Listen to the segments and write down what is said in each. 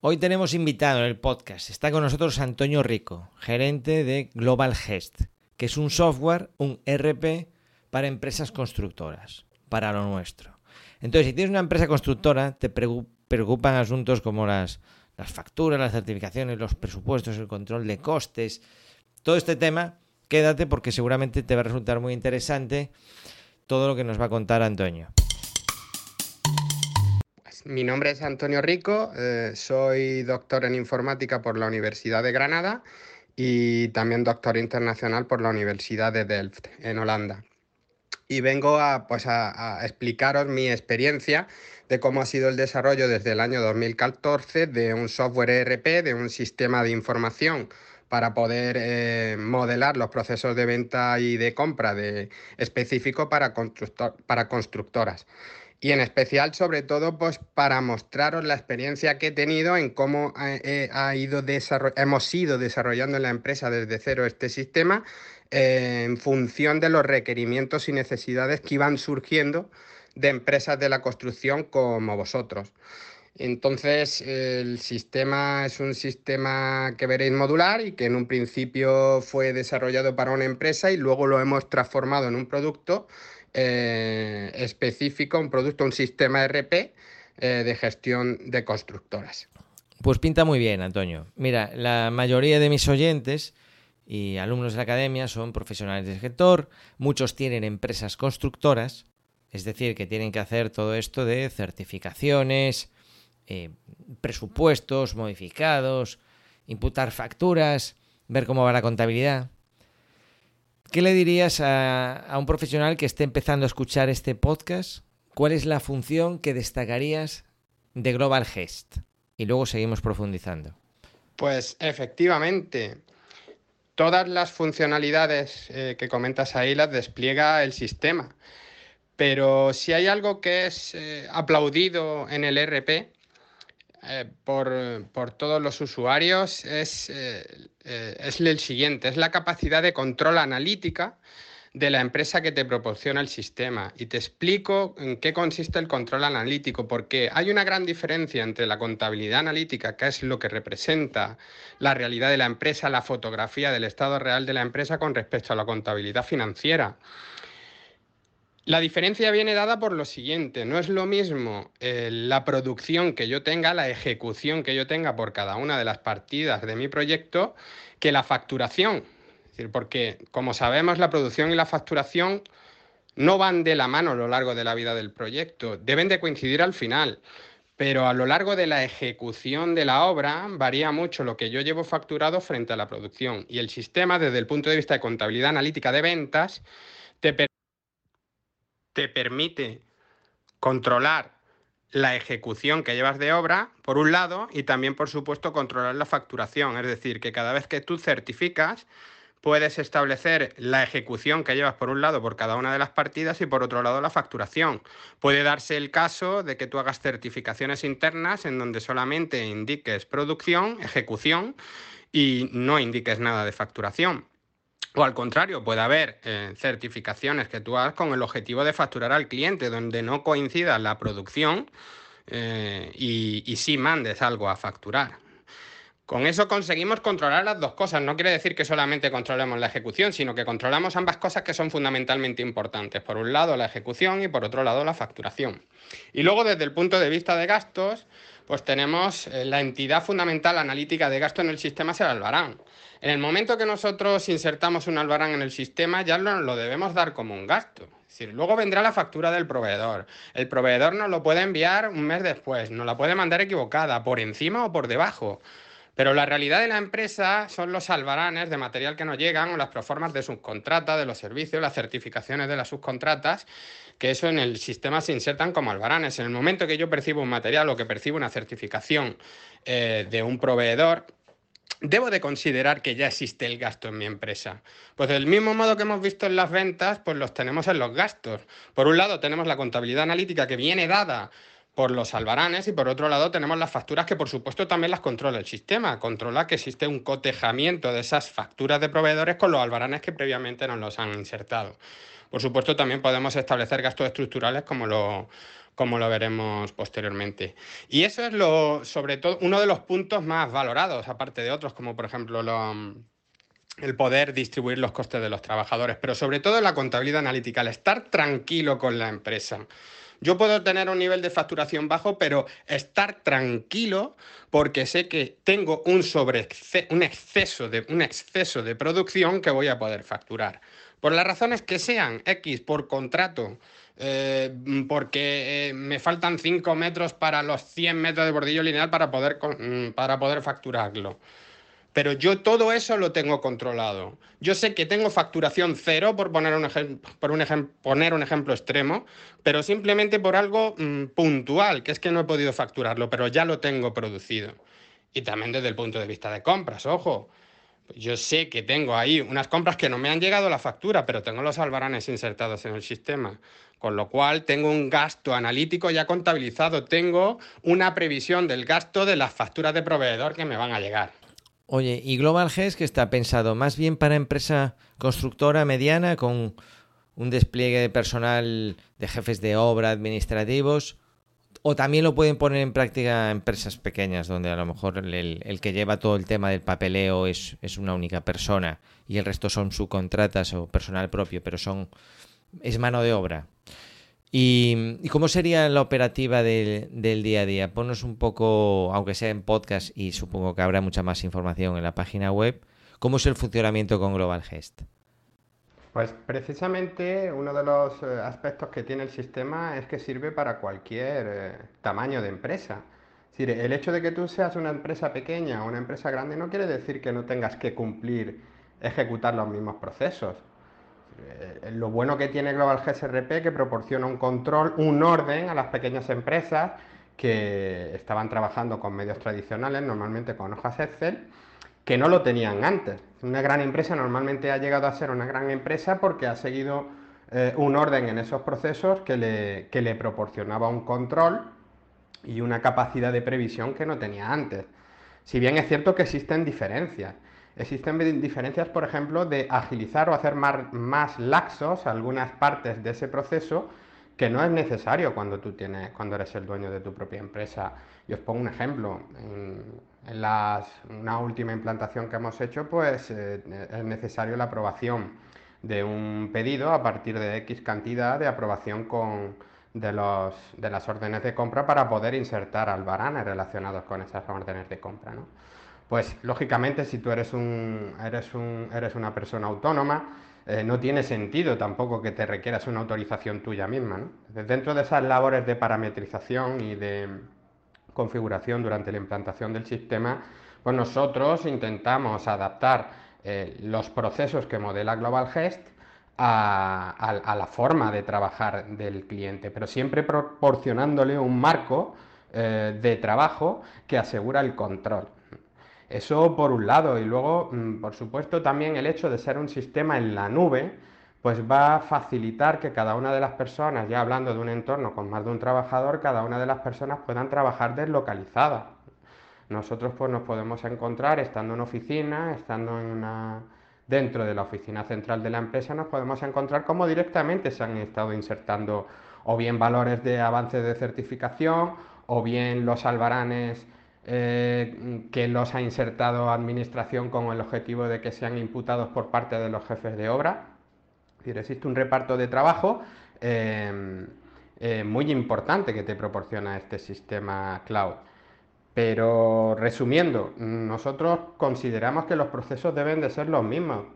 Hoy tenemos invitado en el podcast, está con nosotros Antonio Rico, gerente de Global Gest, que es un software, un RP para empresas constructoras, para lo nuestro. Entonces, si tienes una empresa constructora, te preocupan asuntos como las, las facturas, las certificaciones, los presupuestos, el control de costes, todo este tema, quédate porque seguramente te va a resultar muy interesante todo lo que nos va a contar Antonio. Mi nombre es Antonio Rico, eh, soy doctor en informática por la Universidad de Granada y también doctor internacional por la Universidad de Delft, en Holanda. Y vengo a, pues a, explicaros mi experiencia de cómo ha sido el desarrollo desde el año 2014 de un software ERP, de un sistema de información para poder eh, modelar los procesos de venta y de compra de, específico para, para constructoras y en especial sobre todo pues para mostraros la experiencia que he tenido en cómo eh, ha ido hemos ido desarrollando en la empresa desde cero este sistema eh, en función de los requerimientos y necesidades que iban surgiendo de empresas de la construcción como vosotros. Entonces, el sistema es un sistema que veréis modular y que en un principio fue desarrollado para una empresa y luego lo hemos transformado en un producto eh, específico, un producto, un sistema RP eh, de gestión de constructoras. Pues pinta muy bien, Antonio. Mira, la mayoría de mis oyentes y alumnos de la academia son profesionales del sector, muchos tienen empresas constructoras, es decir, que tienen que hacer todo esto de certificaciones, eh, presupuestos modificados, imputar facturas, ver cómo va la contabilidad. ¿Qué le dirías a, un profesional que esté empezando a escuchar este podcast? ¿Cuál es la función que destacarías de Global Gest? Y luego seguimos profundizando. Pues efectivamente, todas las funcionalidades eh, que comentas ahí las despliega el sistema. Pero si hay algo que es eh, aplaudido en el RP, eh, por, todos los usuarios es, eh, es el siguiente, es la capacidad de control analítica de la empresa que te proporciona el sistema. Y te explico en qué consiste el control analítico, porque hay una gran diferencia entre la contabilidad analítica, que es lo que representa la realidad de la empresa, la fotografía del estado real de la empresa, con respecto a la contabilidad financiera. La diferencia viene dada por lo siguiente, no es lo mismo eh, la producción que yo tenga, la ejecución que yo tenga por cada una de las partidas de mi proyecto, que la facturación. porque como sabemos, la producción y la facturación no van de la mano a lo largo de la vida del proyecto, deben de coincidir al final. Pero a lo largo de la ejecución de la obra varía mucho lo que yo llevo facturado frente a la producción. Y el sistema, desde el punto de vista de contabilidad analítica de ventas, te permite te permite controlar la ejecución que llevas de obra, por un lado, y también, por supuesto, controlar la facturación. Es decir, que cada vez que tú certificas, puedes establecer la ejecución que llevas por un lado por cada una de las partidas y por otro lado la facturación. Puede darse el caso de que tú hagas certificaciones internas en donde solamente indiques producción, ejecución y no indiques nada de facturación. O al contrario, puede haber eh, certificaciones que tú hagas con el objetivo de facturar al cliente, donde no coincida la producción eh, y, y sí mandes algo a facturar. Con eso conseguimos controlar las dos cosas. No quiere decir que solamente controlemos la ejecución, sino que controlamos ambas cosas que son fundamentalmente importantes. Por un lado la ejecución y por otro lado la facturación. Y luego desde el punto de vista de gastos, pues tenemos eh, la entidad fundamental analítica de gasto en el sistema es el albarán. En el momento que nosotros insertamos un albarán en el sistema, ya lo, lo debemos dar como un gasto. Es decir, luego vendrá la factura del proveedor. El proveedor nos lo puede enviar un mes después, nos la puede mandar equivocada, por encima o por debajo. Pero la realidad de la empresa son los albaranes de material que nos llegan o las proformas de subcontrata, de los servicios, las certificaciones de las subcontratas, que eso en el sistema se insertan como albaranes. En el momento que yo percibo un material o que percibo una certificación eh, de un proveedor, debo de considerar que ya existe el gasto en mi empresa. Pues del mismo modo que hemos visto en las ventas, pues los tenemos en los gastos. Por un lado tenemos la contabilidad analítica que viene dada por los albaranes y por otro lado tenemos las facturas que por supuesto también las controla el sistema, controla que existe un cotejamiento de esas facturas de proveedores con los albaranes que previamente nos los han insertado. Por supuesto también podemos establecer gastos estructurales como lo, como lo veremos posteriormente. Y eso es lo, sobre todo, uno de los puntos más valorados, aparte de otros, como por ejemplo el poder distribuir los costes de los trabajadores, pero sobre todo la contabilidad analítica, el estar tranquilo con la empresa. Yo puedo tener un nivel de facturación bajo, pero estar tranquilo porque sé que tengo un, sobre un, exceso de, un exceso de producción que voy a poder facturar. Por las razones que sean, X por contrato, eh, porque eh, me faltan 5 metros para los 100 metros de bordillo lineal para poder, mm, para poder facturarlo. Pero yo todo eso lo tengo controlado. Yo sé que tengo facturación cero, por poner un, por un, poner un ejemplo extremo, pero simplemente por algo mm, puntual, que es que no he podido facturarlo, pero ya lo tengo producido. Y también desde el punto de vista de compras, ojo. Yo sé que tengo ahí unas compras que no me han llegado a la factura, pero tengo los albaranes insertados en el sistema. Con lo cual tengo un gasto analítico ya contabilizado, tengo una previsión del gasto de las facturas de proveedor que me van a llegar. Oye, ¿y Global GES que está pensado más bien para empresa constructora mediana con un despliegue de personal de jefes de obra administrativos? O también lo pueden poner en práctica empresas pequeñas, donde a lo mejor el, que lleva todo el tema del papeleo es, una única persona y el resto son subcontratas o personal propio, pero son es mano de obra. ¿Y, cómo sería la operativa del día a día? Ponos un poco, aunque sea en podcast y supongo que habrá mucha más información en la página web, ¿cómo es el funcionamiento con Global Gest? Pues precisamente uno de los eh, aspectos que tiene el sistema es que sirve para cualquier eh, tamaño de empresa. Es decir, el hecho de que tú seas una empresa pequeña o una empresa grande no quiere decir que no tengas que cumplir, ejecutar los mismos procesos. Eh, lo bueno que tiene Global GSRP que proporciona un control, un orden a las pequeñas empresas que estaban trabajando con medios tradicionales, normalmente con hojas Excel, que no lo tenían antes. Una gran empresa normalmente ha llegado a ser una gran empresa porque ha seguido eh, un orden en esos procesos que le, que le proporcionaba un control y una capacidad de previsión que no tenía antes. Si bien es cierto que existen diferencias. Existen diferencias, por ejemplo, de agilizar o hacer más, más, laxos algunas partes de ese proceso que no es necesario cuando tú tienes, cuando eres el dueño de tu propia empresa. Y os pongo un ejemplo. En, en una última implantación que hemos hecho, pues eh, es necesario la aprobación de un pedido a partir de X cantidad de aprobación con, de, los, de las órdenes de compra para poder insertar albaranes relacionados con esas órdenes de compra. ¿no? Pues lógicamente si tú eres, un, eres, un, eres una persona autónoma, eh, no tiene sentido tampoco que te requieras una autorización tuya misma. Dentro de esas labores de parametrización y de, configuración durante la implantación del sistema, pues nosotros intentamos adaptar eh, los procesos que modela Global Gest a, la forma de trabajar del cliente, pero siempre proporcionándole un marco eh, de trabajo que asegura el control. Eso por un lado, y luego, mm, por supuesto, también el hecho de ser un sistema en la nube, pues va a facilitar que cada una de las personas, ya hablando de un entorno con más de un trabajador, cada una de las personas puedan trabajar deslocalizada. Nosotros pues nos podemos encontrar estando en oficina, estando en una dentro de la oficina central de la empresa, nos podemos encontrar cómo directamente se han estado insertando o bien valores de avance de certificación o bien los albaranes eh, que los ha insertado administración con el objetivo de que sean imputados por parte de los jefes de obra decir, existe un reparto de trabajo eh, eh, muy importante que te proporciona este sistema cloud. Pero resumiendo, nosotros consideramos que los procesos deben de ser los mismos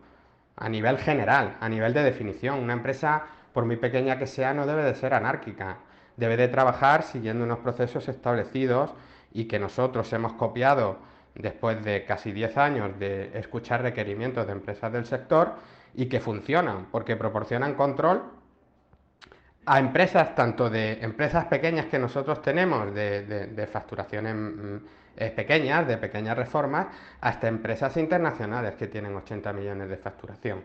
a nivel general, a nivel de definición. Una empresa, por muy pequeña que sea, no debe de ser anárquica. Debe de trabajar siguiendo unos procesos establecidos y que nosotros hemos copiado después de casi 10 años de escuchar requerimientos de empresas del sector y que funcionan, porque proporcionan control a empresas, tanto de empresas pequeñas que nosotros tenemos, de, facturaciones mm, eh, pequeñas, de pequeñas reformas, hasta empresas internacionales que tienen 80 millones de facturación.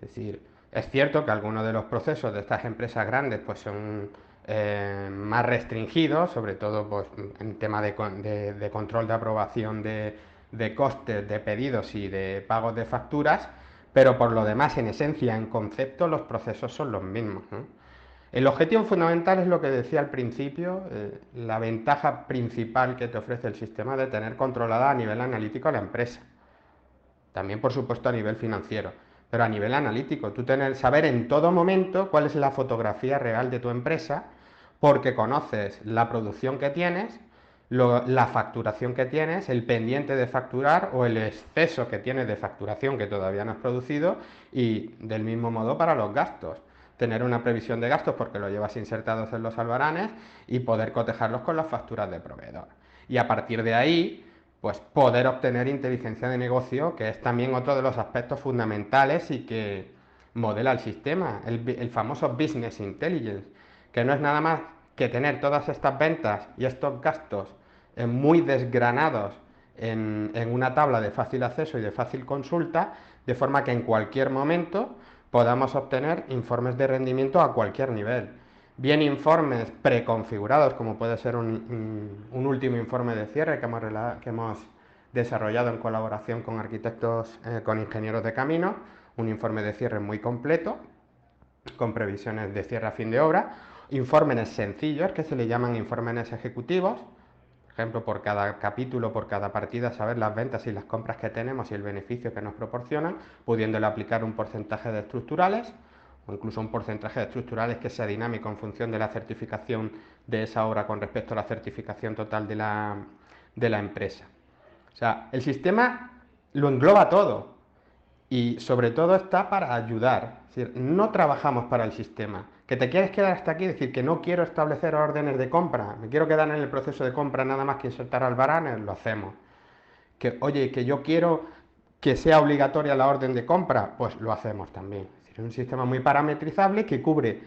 Es decir, es cierto que algunos de los procesos de estas empresas grandes pues son eh, más restringidos, sobre todo pues, en tema de, control de aprobación de, costes de pedidos y de pagos de facturas, pero por lo demás, en esencia, en concepto, los procesos son los mismos. El objetivo fundamental es lo que decía al principio, eh, la ventaja principal que te ofrece el sistema de tener controlada a nivel analítico la empresa. También, por supuesto, a nivel financiero, pero a nivel analítico. Tú tener, saber en todo momento cuál es la fotografía real de tu empresa, porque conoces la producción que tienes, la facturación que tienes, el pendiente de facturar o el exceso que tienes de facturación que todavía no has producido y del mismo modo para los gastos tener una previsión de gastos porque lo llevas insertados en los albaranes y poder cotejarlos con las facturas de proveedor. Y a partir de ahí, pues poder obtener inteligencia de negocio, que es también otro de los aspectos fundamentales y que modela el sistema, el, famoso business intelligence, que no es nada más que tener todas estas ventas y estos gastos muy desgranados en, en, una tabla de fácil acceso y de fácil consulta, de forma que en cualquier momento podamos obtener informes de rendimiento a cualquier nivel. Bien informes preconfigurados, como puede ser un, último informe de cierre que hemos, desarrollado en colaboración con arquitectos, eh, con ingenieros de camino, un informe de cierre muy completo, con previsiones de cierre a fin de obra, informes sencillos que se le llaman informes ejecutivos, ejemplo, por cada capítulo, por cada partida, saber las ventas y las compras que tenemos y el beneficio que nos proporcionan, pudiéndole aplicar un porcentaje de estructurales o incluso un porcentaje de estructurales que sea dinámico en función de la certificación de esa obra con respecto a la certificación total de la, de la empresa. O sea, el sistema lo engloba todo y sobre todo está para ayudar. Es decir, no trabajamos para el sistema, que te quieres quedar hasta aquí, decir que no quiero establecer órdenes de compra, me quiero quedar en el proceso de compra nada más que insertar albaranes, lo hacemos. Que, oye, que yo quiero que sea obligatoria la orden de compra, pues lo hacemos también. Es un sistema muy parametrizable que cubre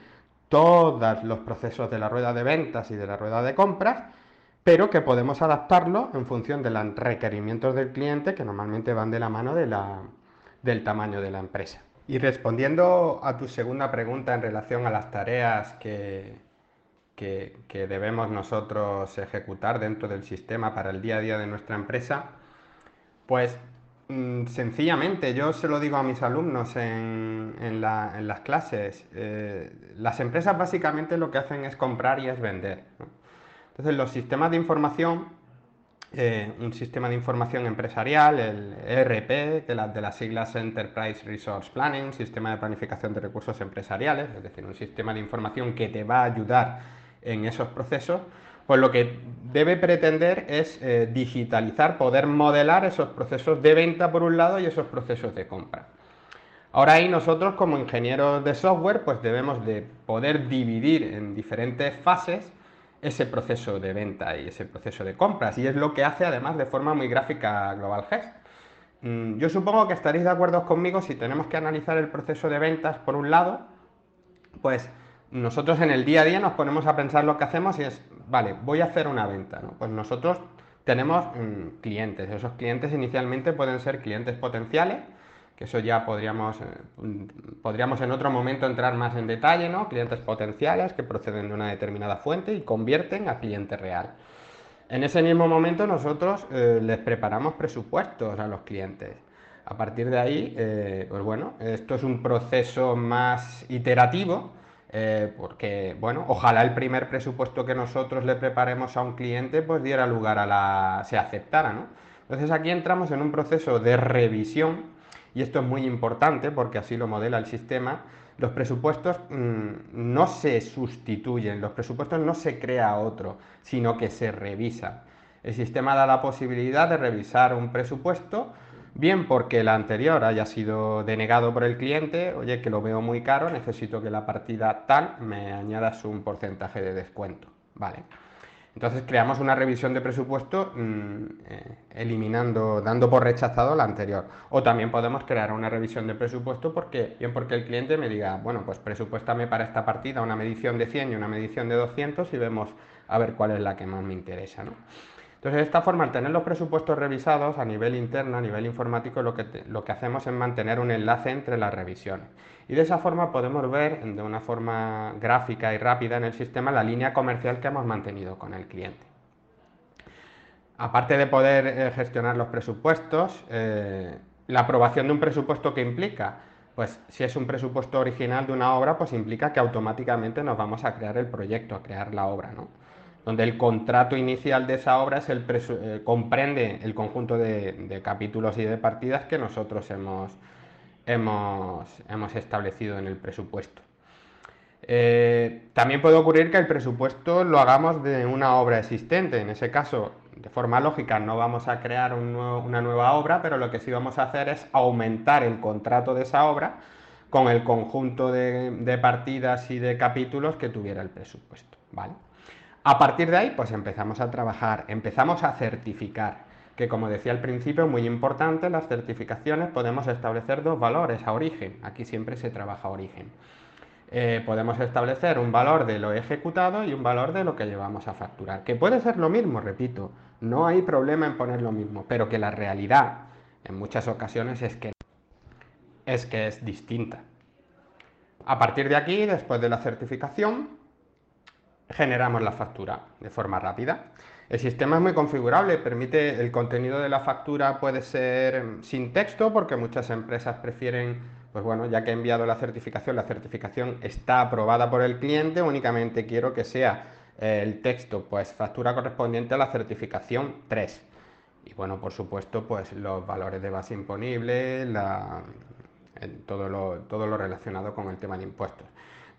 todos los procesos de la rueda de ventas y de la rueda de compras, pero que podemos adaptarlo en función de los requerimientos del cliente, que normalmente van de la mano del tamaño de la empresa. Y respondiendo a tu segunda pregunta en relación a las tareas que, que, debemos nosotros ejecutar dentro del sistema para el día a día de nuestra empresa, pues sencillamente yo se lo digo a mis alumnos en, las clases, eh, las empresas básicamente lo que hacen es comprar y es vender. Entonces los sistemas de información eh, un sistema de información empresarial, el ERP, de, de, las siglas Enterprise Resource Planning, sistema de planificación de recursos empresariales, es decir, un sistema de información que te va a ayudar en esos procesos, pues lo que debe pretender es eh, digitalizar, poder modelar esos procesos de venta por un lado y esos procesos de compra. Ahora ahí nosotros como ingenieros de software pues debemos de poder dividir en diferentes fases ese proceso de venta y ese proceso de compras. Y es lo que hace además de forma muy gráfica Global Gest. Mm, yo supongo que estaréis de acuerdo conmigo si tenemos que analizar el proceso de ventas por un lado, pues nosotros en el día a día nos ponemos a pensar lo que hacemos y es, vale, voy a hacer una venta. Pues nosotros tenemos mm, clientes. Esos clientes inicialmente pueden ser clientes potenciales que eso ya podríamos, eh, podríamos en otro momento entrar más en detalle, ¿no? Clientes potenciales que proceden de una determinada fuente y convierten a cliente real. En ese mismo momento nosotros eh, les preparamos presupuestos a los clientes. A partir de ahí, eh, pues bueno, esto es un proceso más iterativo, porque, bueno, ojalá el primer presupuesto que nosotros le preparemos a un cliente pues diera lugar a la... se aceptara, ¿no? Entonces aquí entramos en un proceso de revisión y esto es muy importante porque así lo modela el sistema, los presupuestos mm, no se sustituyen, los presupuestos no se crea otro, sino que se revisa. El sistema da la posibilidad de revisar un presupuesto, bien porque el anterior haya sido denegado por el cliente, oye, que lo veo muy caro, necesito que la partida tal me añadas un porcentaje de descuento. Vale. Entonces creamos una revisión de presupuesto mm, eh, eliminando, dando por rechazado la anterior. O también podemos crear una revisión de presupuesto porque, bien porque el cliente me diga, bueno, pues presupuéstame para esta partida una medición de 100 y una medición de 200 y vemos a ver cuál es la que más me interesa. Entonces, de esta forma, al tener los presupuestos revisados a nivel interno, a nivel informático, lo que, lo que hacemos es mantener un enlace entre las revisiones. Y de esa forma podemos ver de una forma gráfica y rápida en el sistema la línea comercial que hemos mantenido con el cliente. Aparte de poder eh, gestionar los presupuestos, eh, la aprobación de un presupuesto que implica pues si es un presupuesto original de una obra, pues implica que automáticamente nos vamos a crear el proyecto, a crear la obra, ¿no? Donde el contrato inicial de esa obra eh, comprende el conjunto de, capítulos y de partidas que nosotros hemos, establecido en el presupuesto. Eh, también puede ocurrir que el presupuesto lo hagamos de una obra existente. En ese caso, de forma lógica, no vamos a crear una nueva obra, pero lo que sí vamos a hacer es aumentar el contrato de esa obra con el conjunto de, partidas y de capítulos que tuviera el presupuesto. ¿vale? A partir de ahí, pues empezamos a trabajar, empezamos a certificar, que como decía al principio, muy importante, las certificaciones podemos establecer dos valores a origen. Aquí siempre se trabaja origen. Eh, podemos establecer un valor de lo ejecutado y un valor de lo que llevamos a facturar. Que puede ser lo mismo, repito, no hay problema en poner lo mismo, pero que la realidad en muchas ocasiones es que es, que es distinta. A partir de aquí, después de la certificación, generamos la factura de forma rápida. El sistema es muy configurable, permite el contenido de la factura puede ser sin texto porque muchas empresas prefieren pues bueno, ya que he enviado la certificación, la certificación está aprobada por el cliente, únicamente quiero que sea eh, el texto, pues factura correspondiente a la certificación 3. Y bueno, por supuesto, pues los valores de base imponible, todo, lo, todo lo relacionado con el tema de impuestos.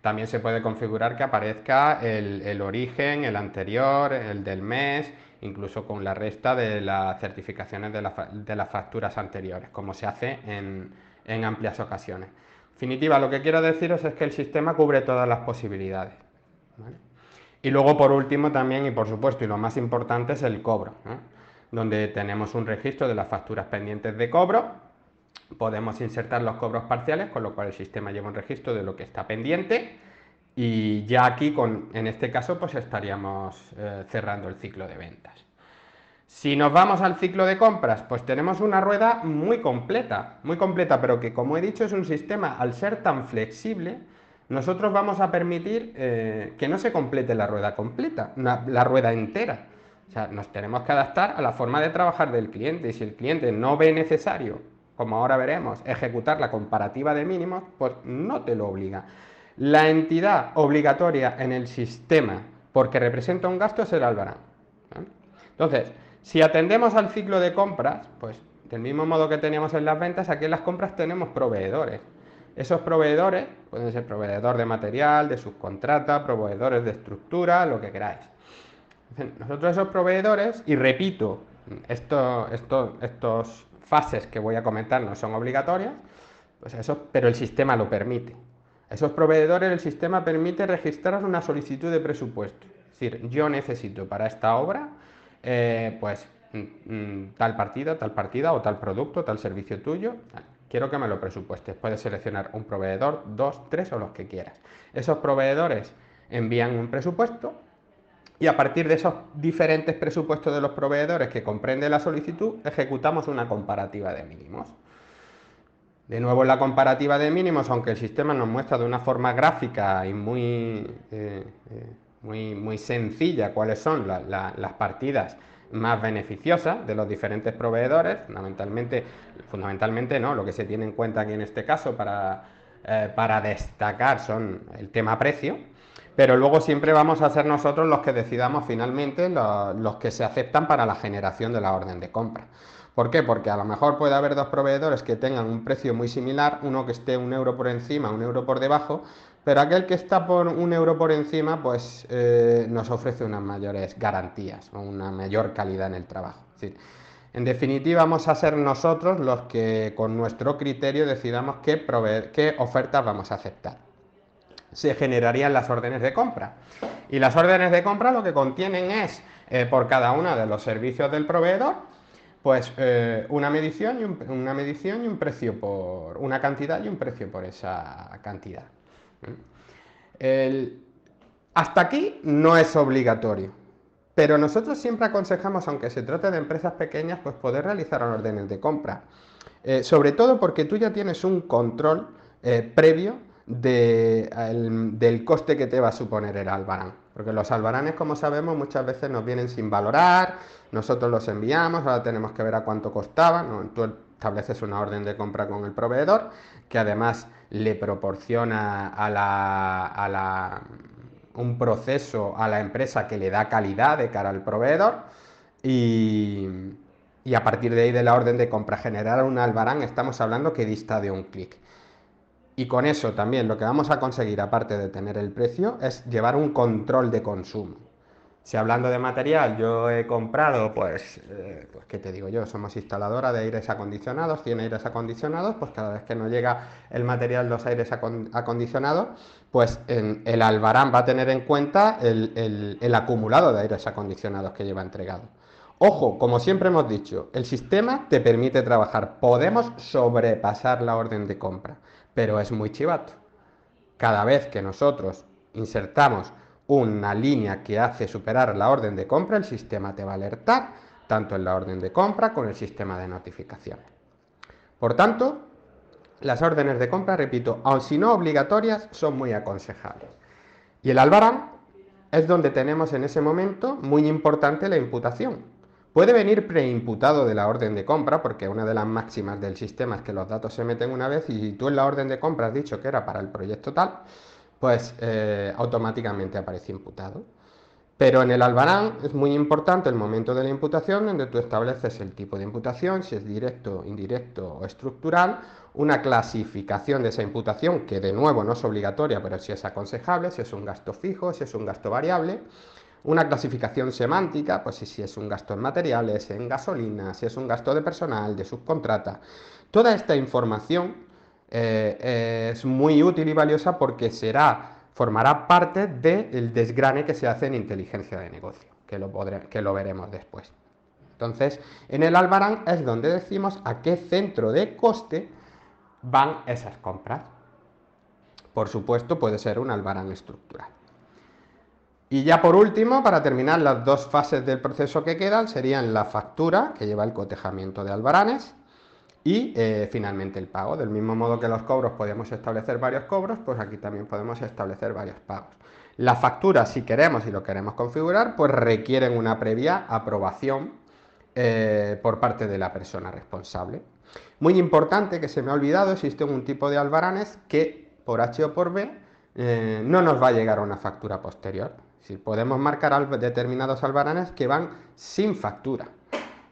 También se puede configurar que aparezca el, origen, el anterior, el del mes, incluso con la resta de las certificaciones de, de las facturas anteriores, como se hace en, en amplias ocasiones. En definitiva, lo que quiero deciros es que el sistema cubre todas las posibilidades. Y luego, por último, también, y por supuesto, y lo más importante, es el cobro, donde tenemos un registro de las facturas pendientes de cobro, podemos insertar los cobros parciales, con lo cual el sistema lleva un registro de lo que está pendiente, y ya aquí, con, en este caso, pues estaríamos eh, cerrando el ciclo de ventas. Si nos vamos al ciclo de compras, pues tenemos una rueda muy completa, muy completa, pero que como he dicho es un sistema, al ser tan flexible, nosotros vamos a permitir eh, que no se complete la rueda completa, la rueda entera. O sea, nos tenemos que adaptar a la forma de trabajar del cliente y si el cliente no ve necesario, como ahora veremos, ejecutar la comparativa de mínimos, pues no te lo obliga. La entidad obligatoria en el sistema porque representa un gasto es el albarán. Entonces, si atendemos al ciclo de compras, pues del mismo modo que teníamos en las ventas, aquí en las compras tenemos proveedores. Esos proveedores pueden ser proveedor de material, de subcontrata, proveedores de estructura, lo que queráis. Nosotros esos proveedores, y repito, estos estos fases que voy a comentar no son obligatorias, pues eso, pero el sistema lo permite. Esos proveedores, el sistema permite registrar una solicitud de presupuesto. Es decir, yo necesito para esta obra eh, pues mm, mm, tal partida, tal partida o tal producto, tal servicio tuyo, quiero que me lo presupuestes. Puedes seleccionar un proveedor, dos, tres o los que quieras. Esos proveedores envían un presupuesto y a partir de esos diferentes presupuestos de los proveedores que comprende la solicitud, ejecutamos una comparativa de mínimos. De nuevo en la comparativa de mínimos, aunque el sistema nos muestra de una forma gráfica y muy... Eh, eh, muy, muy sencilla cuáles son las partidas más beneficiosas de los diferentes proveedores, fundamentalmente, fundamentalmente no, lo que se tiene en cuenta aquí en este caso para, eh, para destacar son el tema precio, pero luego siempre vamos a ser nosotros los que decidamos finalmente los que se aceptan para la generación de la orden de compra. ¿Por qué? Porque a lo mejor puede haber dos proveedores que tengan un precio muy similar, uno que esté un euro por encima, un euro por debajo, pero aquel que está por un euro por encima, pues eh, nos ofrece unas mayores garantías o una mayor calidad en el trabajo. en definitiva, vamos a ser nosotros los que con nuestro criterio decidamos qué ofertas vamos a aceptar. Se generarían las órdenes de compra. Y las órdenes de compra lo que contienen es, eh, por cada uno de los servicios del proveedor, pues eh, una, medición y un, una medición y un precio por una cantidad y un precio por esa cantidad hasta aquí no es obligatorio, pero nosotros siempre aconsejamos, aunque se trate de empresas pequeñas, pues poder realizar órdenes de compra. Eh, sobre todo porque tú ya tienes un control previo del coste que te va a suponer el albarán. Porque los albaranes, como sabemos, muchas veces nos vienen sin valorar, nosotros los enviamos, ahora tenemos que ver a cuánto costaban. estableces una orden de compra con el proveedor, que además le proporciona a la, un proceso a la empresa que le da calidad de cara al proveedor y, y a partir de ahí de la orden de compra generar un albarán estamos hablando que dista de un clic. Y con eso también lo que vamos a conseguir, aparte de tener el precio, es llevar un control de consumo. Si hablando de material, yo he comprado, pues, eh, pues, ¿qué te digo yo? Somos instaladora de aires acondicionados, 100 aires acondicionados, pues cada vez que no llega el material, los aires acondicionados, pues el albarán va a tener en cuenta el acumulado de aires acondicionados que lleva entregado. Ojo, como siempre hemos dicho, el sistema te permite trabajar. Podemos sobrepasar la orden de compra pero es muy chivato. Cada vez que nosotros insertamos una línea que hace superar la orden de compra, el sistema te va a alertar, tanto en la orden de compra como en el sistema de notificación. Por tanto, las órdenes de compra, repito, aun si no obligatorias, son muy aconsejables. Y el albarán es donde tenemos en ese momento muy importante la imputación. Puede venir preimputado de la orden de compra, porque una de las máximas del sistema es que los datos se meten una vez y tú en la orden de compra has dicho que era para el proyecto tal, pues eh, automáticamente aparece imputado. Pero en el albarán es muy importante el momento de la imputación, donde tú estableces el tipo de imputación, si es directo, indirecto o estructural, una clasificación de esa imputación, que de nuevo no es obligatoria, pero sí es aconsejable, si es un gasto fijo, si es un gasto variable, una clasificación semántica, pues si es un gasto en materiales, en gasolina, si es un gasto de personal, de subcontrata. Toda esta información eh, es muy útil y valiosa porque será, formará parte del desgrane que se hace en inteligencia de negocio, que lo, que lo veremos después. Entonces, en el Albarán es donde decimos a qué centro de coste van esas compras. Por supuesto, puede ser un Albarán estructural. Y ya por último, para terminar, las dos fases del proceso que quedan serían la factura, que lleva el cotejamiento de albaranes, y eh, finalmente el pago. Del mismo modo que los cobros podemos establecer varios cobros, pues aquí también podemos establecer varios pagos. La factura, si queremos y lo queremos configurar, pues requieren una previa aprobación eh, por parte de la persona responsable. Muy importante que se me ha olvidado, existe un tipo de albaranes que por H o por B eh, no nos va a llegar a una factura posterior. Si podemos marcar determinados albaranes que van sin factura.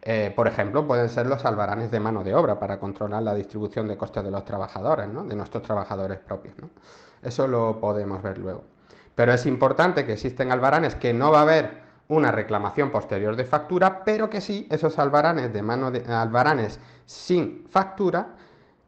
Eh, por ejemplo, pueden ser los albaranes de mano de obra para controlar la distribución de costes de los trabajadores, de nuestros trabajadores propios. Eso lo podemos ver luego. Pero es importante que existen albaranes que no va a haber una reclamación posterior de factura, pero que sí esos albaranes de mano de albaranes sin factura,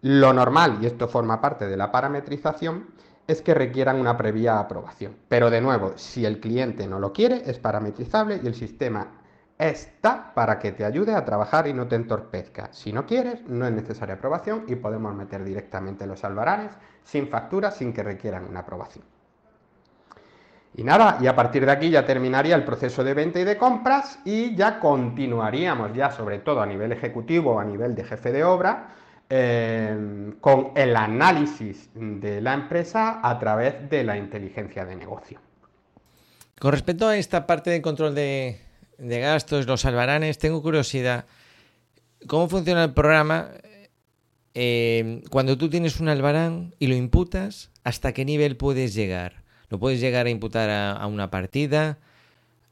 lo normal, y esto forma parte de la parametrización, es que requieran una previa aprobación. Pero de nuevo, si el cliente no lo quiere, es parametrizable y el sistema está para que te ayude a trabajar y no te entorpezca. Si no quieres, no es necesaria aprobación y podemos meter directamente los albaranes sin factura, sin que requieran una aprobación. Y nada, y a partir de aquí ya terminaría el proceso de venta y de compras y ya continuaríamos ya sobre todo a nivel ejecutivo o a nivel de jefe de obra Em, con el análisis de la empresa a través de la inteligencia de negocio. Con respecto a esta parte de control de, gastos, los albaranes, tengo curiosidad. ¿Cómo funciona el programa em, cuando tú tienes un albarán y lo imputas? ¿Hasta qué nivel puedes llegar? ¿Lo puedes llegar a imputar a, una partida,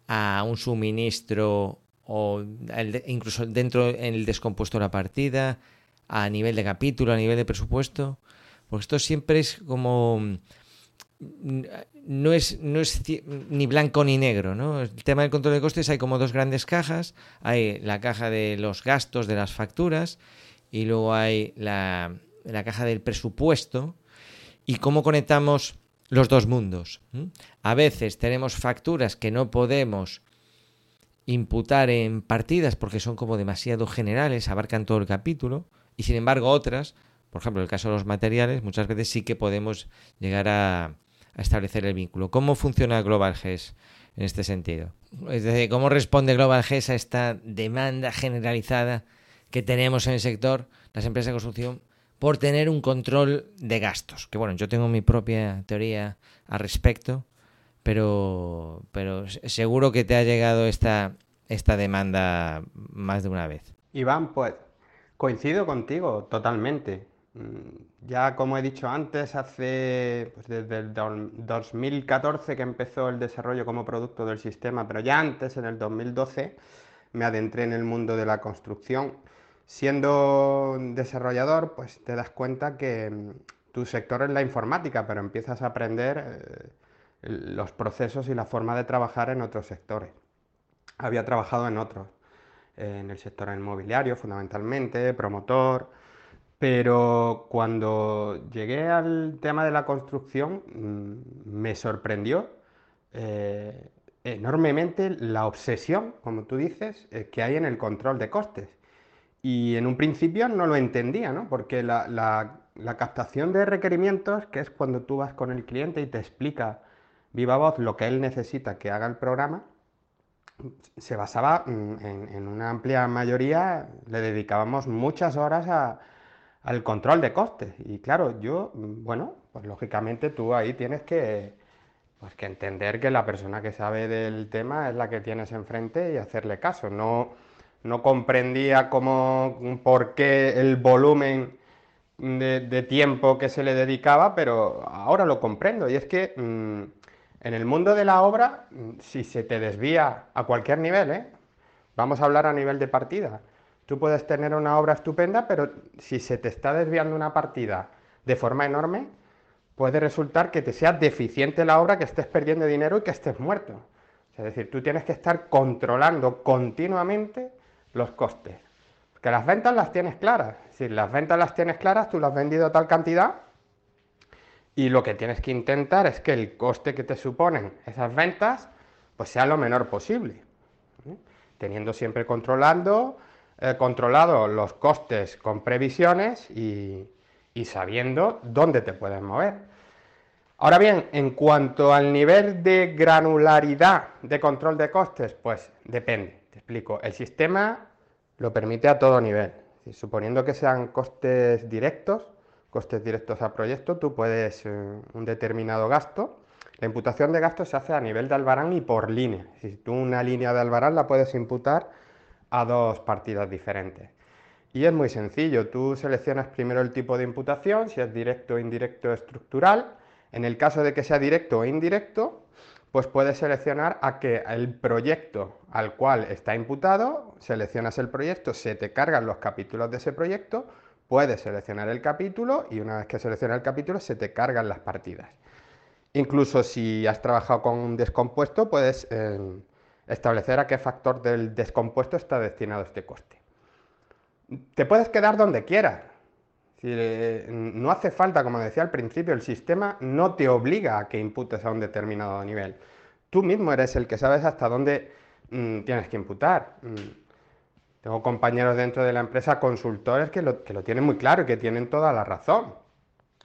a un suministro o incluso dentro en el descompuesto de la partida? A nivel de capítulo, a nivel de presupuesto, porque esto siempre es como mm, no es, no es ni blanco ni negro, ¿no? El tema del control de costes hay como dos grandes cajas, hay la caja de los gastos de las facturas y luego hay la, la caja del presupuesto y cómo conectamos los dos mundos. A veces tenemos facturas que no podemos imputar en partidas porque son como demasiado generales, abarcan todo el capítulo, y sin embargo otras, por ejemplo, el caso de los materiales, muchas veces sí que podemos llegar a, establecer el vínculo. ¿Cómo funciona Global GES en este sentido? Es decir, ¿cómo responde Global GES a esta demanda generalizada que tenemos en el sector, las empresas de construcción, por tener un control de gastos? Que bueno, yo tengo mi propia teoría al respecto, pero, pero seguro que te ha llegado esta, esta demanda más de una vez. Iván, pues Coincido contigo totalmente. Mm, ya como he dicho antes, hace pues, desde el 2014 que empezó el desarrollo como producto del sistema, pero ya antes, en el 2012, me adentré en el mundo de la construcción. Siendo desarrollador, pues te das cuenta que mm, tu sector es la informática, pero empiezas a aprender eh, los procesos y la forma de trabajar en otros sectores. Había trabajado en otros, en el sector inmobiliario fundamentalmente, promotor, pero cuando llegué al tema de la construcción mm, me sorprendió eh, enormemente la obsesión, como tú dices, eh, que hay en el control de costes. Y en un principio no lo entendía, ¿no? Porque la, la captación de requerimientos, que es cuando tú vas con el cliente y te explica viva voz lo que él necesita que haga el programa, se basaba mm, en, una amplia mayoría, le dedicábamos muchas horas al control de costes. Y claro, yo, mm, bueno, pues lógicamente tú ahí tienes que, pues que entender que la persona que sabe del tema es la que tienes enfrente y hacerle caso. No, no comprendía cómo, por qué el volumen de, tiempo que se le dedicaba, pero ahora lo comprendo. Y es que mm, en el mundo de la obra, si se te desvía a cualquier nivel, ¿eh? vamos a hablar a nivel de partida, tú puedes tener una obra estupenda, pero si se te está desviando una partida de forma enorme, puede resultar que te sea deficiente la obra, que estés perdiendo dinero y que estés muerto. Es decir, tú tienes que estar controlando continuamente los costes. Que las ventas las tienes claras. Si las ventas las tienes claras, tú las has vendido a tal cantidad, y lo que tienes que intentar es que el coste que te suponen esas ventas pues sea lo menor posible, teniendo siempre controlando, eh, controlado los costes con previsiones y, sabiendo dónde te puedes mover. Ahora bien, en cuanto al nivel de granularidad de control de costes, pues depende, te explico. El sistema lo permite a todo nivel, suponiendo que sean costes directos, costes directos a proyecto, tú puedes eh, un determinado gasto. La imputación de gastos se hace a nivel de albarán y por línea. Si tú una línea de albarán la puedes imputar a dos partidas diferentes. Y es muy sencillo, tú seleccionas primero el tipo de imputación, si es directo, indirecto, estructural. En el caso de que sea directo o indirecto, pues puedes seleccionar a que el proyecto al cual está imputado, seleccionas el proyecto, se te cargan los capítulos de ese proyecto, puedes seleccionar el capítulo y una vez que selecciona el capítulo se te cargan las partidas. Incluso si has trabajado con un descompuesto, puedes eh, establecer a qué factor del descompuesto está destinado este coste. Te puedes quedar donde quieras. Eh, no hace falta, como decía al principio, el sistema no te obliga a que imputes a un determinado nivel. Tú mismo eres el que sabes hasta dónde mm, tienes que imputar. Mm, tengo compañeros dentro de la empresa, consultores, que lo, que lo tienen muy claro y que tienen toda la razón.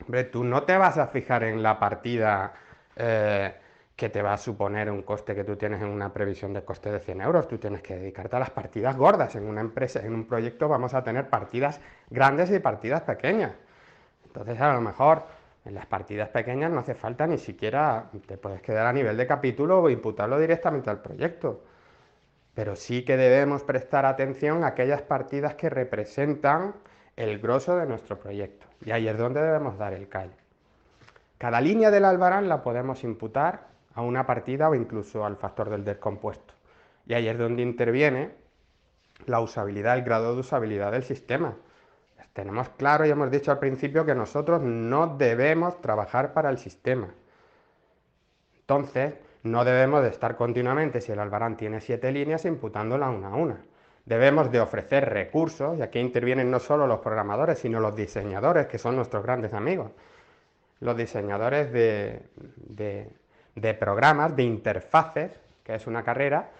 Hombre, tú no te vas a fijar en la partida eh, que te va a suponer un coste que tú tienes en una previsión de coste de 100 euros. Tú tienes que dedicarte a las partidas gordas. En una empresa, en un proyecto vamos a tener partidas grandes y partidas pequeñas. Entonces, a lo mejor en las partidas pequeñas no hace falta ni siquiera, te puedes quedar a nivel de capítulo o imputarlo directamente al proyecto pero sí que debemos prestar atención a aquellas partidas que representan el grosso de nuestro proyecto. Y ahí es donde debemos dar el callo. Cada línea del albarán la podemos imputar a una partida o incluso al factor del descompuesto. Y ahí es donde interviene la usabilidad, el grado de usabilidad del sistema. Tenemos claro y hemos dicho al principio que nosotros no debemos trabajar para el sistema. Entonces, no debemos de estar continuamente, si el albarán tiene siete líneas, imputándola una a una. Debemos de ofrecer recursos, y aquí intervienen no solo los programadores, sino los diseñadores, que son nuestros grandes amigos. Los diseñadores de, de programas, de interfaces, que es una carrera,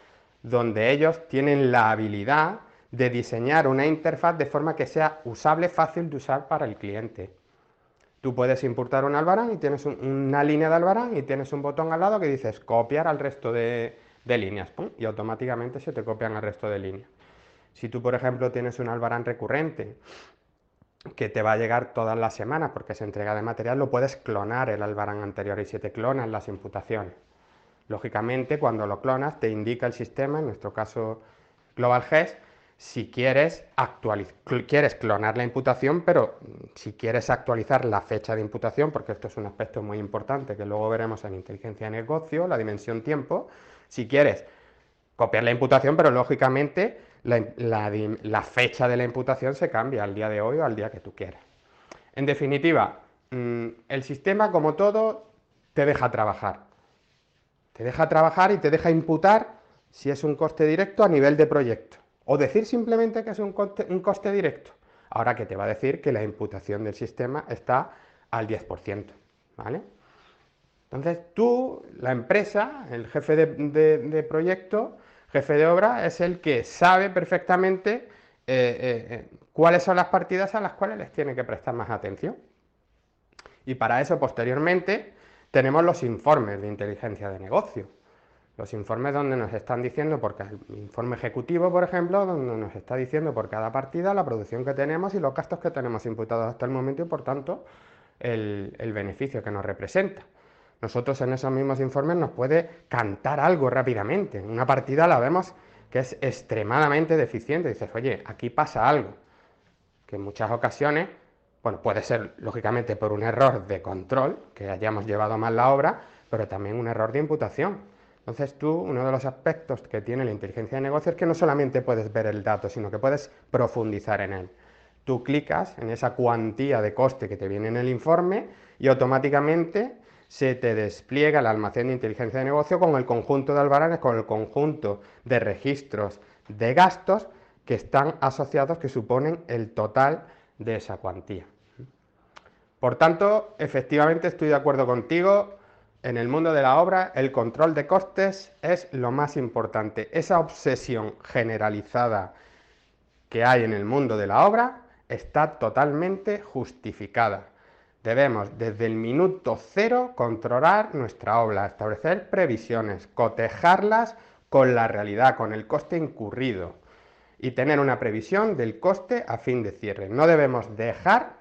donde ellos tienen la habilidad de diseñar una interfaz de forma que sea usable, fácil de usar para el cliente. Tú puedes importar un albarán y tienes una línea de albarán y tienes un botón al lado que dices copiar al resto de, líneas y automáticamente se te copian al resto de líneas. Si tú, por ejemplo, tienes un albarán recurrente que te va a llegar todas las semanas porque es entrega de material, lo puedes clonar el albarán anterior y se te clonan las imputaciones. Lógicamente, cuando lo clonas, te indica el sistema, en nuestro caso Global si quieres, quieres clonar la imputación, pero si quieres actualizar la fecha de imputación, porque esto es un aspecto muy importante que luego veremos en inteligencia de negocio, la dimensión tiempo, si quieres copiar la imputación, pero lógicamente la, fecha de la imputación se cambia al día de hoy o al día que tú quieras. En definitiva, mm, el sistema, como todo, te deja trabajar. Te deja trabajar y te deja imputar si es un coste directo a nivel de proyecto. O decir simplemente que es un coste, directo. Ahora que te va a decir que la imputación del sistema está al 10%. ¿Vale? Entonces tú, la empresa, el jefe de, proyecto, jefe de obra, es el que sabe perfectamente eh, eh, eh, cuáles son las partidas a las cuales les tiene que prestar más atención. Y para eso, posteriormente, tenemos los informes de inteligencia de negocio. Los informes donde nos están diciendo, porque el informe ejecutivo, por ejemplo, donde nos está diciendo por cada partida la producción que tenemos y los gastos que tenemos imputados hasta el momento y, por tanto, el, beneficio que nos representa. Nosotros en esos mismos informes nos puede cantar algo rápidamente. Una partida la vemos que es extremadamente deficiente. Dices, oye, aquí pasa algo. Que en muchas ocasiones, bueno, puede ser lógicamente por un error de control, que hayamos llevado mal la obra, pero también un error de imputación. Entonces tú, uno de los aspectos que tiene la inteligencia de negocio es que no solamente puedes ver el dato, sino que puedes profundizar en él. Tú clicas en esa cuantía de coste que te viene en el informe y automáticamente se te despliega el almacén de inteligencia de negocio con el conjunto de albaranes, con el conjunto de registros de gastos que están asociados, que suponen el total de esa cuantía. Por tanto, efectivamente estoy de acuerdo contigo, en el mundo de la obra, el control de costes es lo más importante. Esa obsesión generalizada que hay en el mundo de la obra está totalmente justificada. Debemos desde el minuto cero controlar nuestra obra, establecer previsiones, cotejarlas con la realidad, con el coste incurrido y tener una previsión del coste a fin de cierre. No debemos dejar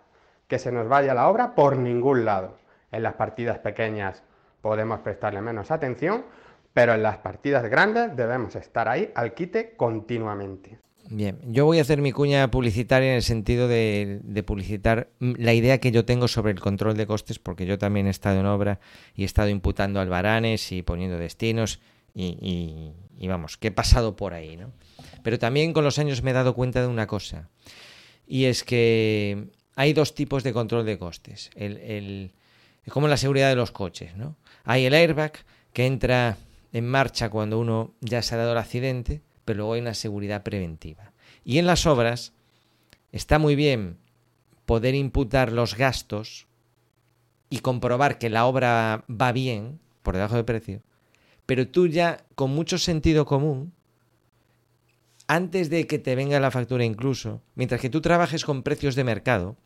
que se nos vaya la obra por ningún lado. En las partidas pequeñas podemos prestarle menos atención, pero en las partidas grandes debemos estar ahí al quite continuamente. Bien, yo voy a hacer mi cuña publicitaria en el sentido de, publicitar la idea que yo tengo sobre el control de costes, porque yo también he estado en obra y he estado imputando albaranes y poniendo destinos y, vamos, que he pasado por ahí, ¿no? Pero también con los años me he dado cuenta de una cosa, y es que hay dos tipos de control de costes. el, es como la seguridad de los coches, ¿no? Hay el airbag que entra en marcha cuando uno ya se ha dado el accidente, pero luego hay una seguridad preventiva. Y en las obras está muy bien poder imputar los gastos y comprobar que la obra va bien, por debajo de precio, pero tú ya con mucho sentido común, antes de que te venga la factura incluso, mientras que tú trabajes con precios de mercado,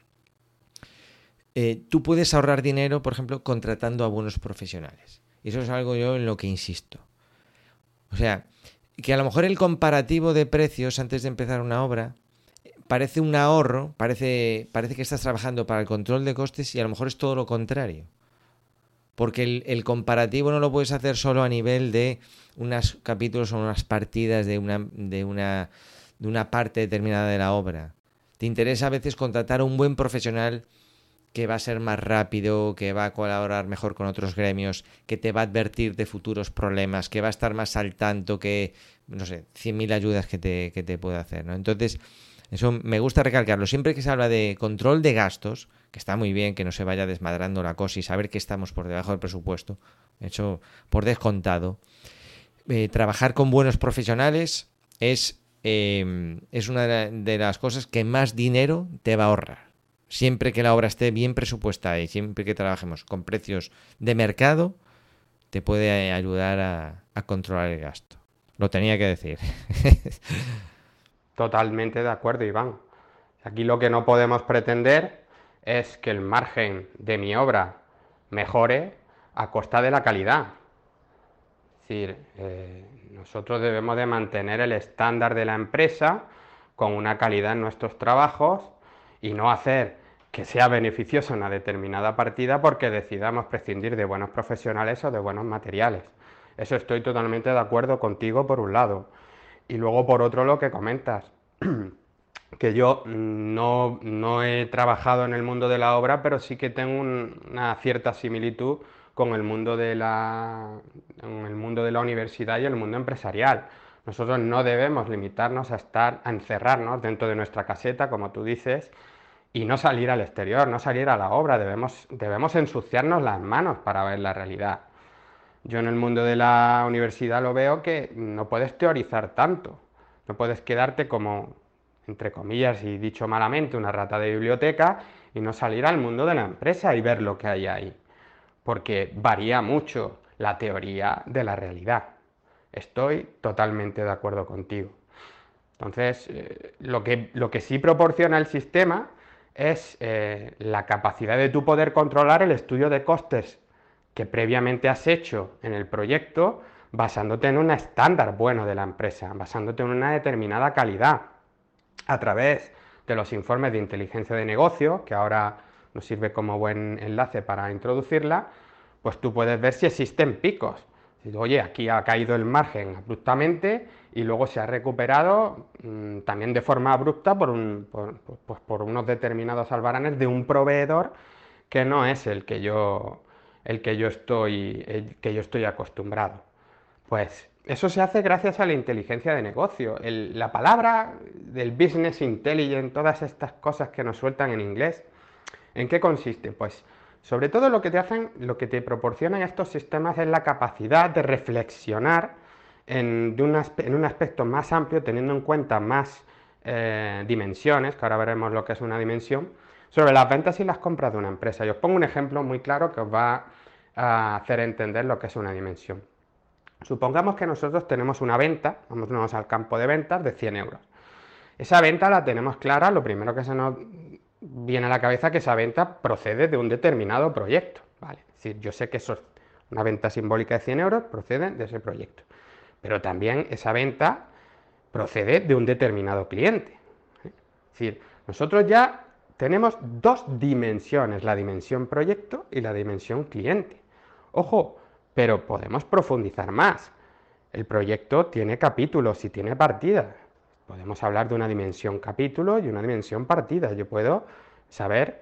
eh, tú puedes ahorrar dinero, por ejemplo, contratando a buenos profesionales. Y eso es algo yo en lo que insisto. O sea, que a lo mejor el comparativo de precios antes de empezar una obra parece un ahorro, parece, parece que estás trabajando para el control de costes y a lo mejor es todo lo contrario. Porque el, el comparativo no lo puedes hacer solo a nivel de unos capítulos o unas partidas de una, de, una, de una parte determinada de la obra. Te interesa a veces contratar a un buen profesional que va a ser más rápido, que va a colaborar mejor con otros gremios, que te va a advertir de futuros problemas, que va a estar más al tanto que, no sé, 100.000 ayudas que te, que te puede hacer, ¿no? Entonces, eso me gusta recalcarlo. Siempre que se habla de control de gastos, que está muy bien que no se vaya desmadrando la cosa y saber que estamos por debajo del presupuesto, hecho por descontado, eh, trabajar con buenos profesionales es, eh, es una de las cosas que más dinero te va a ahorrar siempre que la obra esté bien presupuestada y siempre que trabajemos con precios de mercado, te puede ayudar a, controlar el gasto. Lo tenía que decir. Totalmente de acuerdo, Iván. Aquí lo que no podemos pretender es que el margen de mi obra mejore a costa de la calidad. Es decir, eh, nosotros debemos de mantener el estándar de la empresa con una calidad en nuestros trabajos y no hacer que sea beneficioso una determinada partida porque decidamos prescindir de buenos profesionales o de buenos materiales. Eso estoy totalmente de acuerdo contigo por un lado. Y luego por otro lo que comentas. que yo no, no, he trabajado en el mundo de la obra, pero sí que tengo una cierta similitud con el mundo de la, el mundo de la universidad y el mundo empresarial. Nosotros no debemos limitarnos a estar, a encerrarnos dentro de nuestra caseta, como tú dices, y no salir al exterior, no salir a la obra. Debemos, debemos ensuciarnos las manos para ver la realidad. Yo en el mundo de la universidad lo veo que no puedes teorizar tanto, no puedes quedarte como, entre comillas y dicho malamente, una rata de biblioteca y no salir al mundo de la empresa y ver lo que hay ahí, porque varía mucho la teoría de la realidad. Estoy totalmente de acuerdo contigo. Entonces, eh, lo, que, lo que sí proporciona el sistema es eh, la capacidad de tu poder controlar el estudio de costes que previamente has hecho en el proyecto basándote en un estándar bueno de la empresa, basándote en una determinada calidad, a través de los informes de inteligencia de negocio, que ahora nos sirve como buen enlace para introducirla, pues tú puedes ver si existen picos. Oye, aquí ha caído el margen abruptamente y luego se ha recuperado mm, también de forma abrupta por, pues por unos determinados albaranes de un proveedor que no es el que yo el que yo estoy, que yo estoy acostumbrado. Pues eso se hace gracias a la inteligencia de negocio. la palabra del business intelligence, todas estas cosas que nos sueltan en inglés, ¿en qué consiste? Pues sobre todo lo que te hacen, lo que te proporcionan estos sistemas es la capacidad de reflexionar en, un, aspecto más amplio, teniendo en cuenta más eh, dimensiones, que ahora veremos lo que es una dimensión, sobre las ventas y las compras de una empresa. Yo os pongo un ejemplo muy claro que os va a hacer entender lo que es una dimensión. Supongamos que nosotros tenemos una venta, vamos al campo de ventas de 100 euros. Esa venta la tenemos clara, lo primero que se nos viene a la cabeza es que esa venta procede de un determinado proyecto. ¿vale? Es decir, yo sé que eso es una venta simbólica de 100 euros, procede de ese proyecto. Pero también esa venta procede de un determinado cliente. ¿eh? Es decir, nosotros ya tenemos dos dimensiones, la dimensión proyecto y la dimensión cliente. Ojo, pero podemos profundizar más. El proyecto tiene capítulos y tiene partidas. Podemos hablar de una dimensión capítulo y una dimensión partida. Yo puedo saber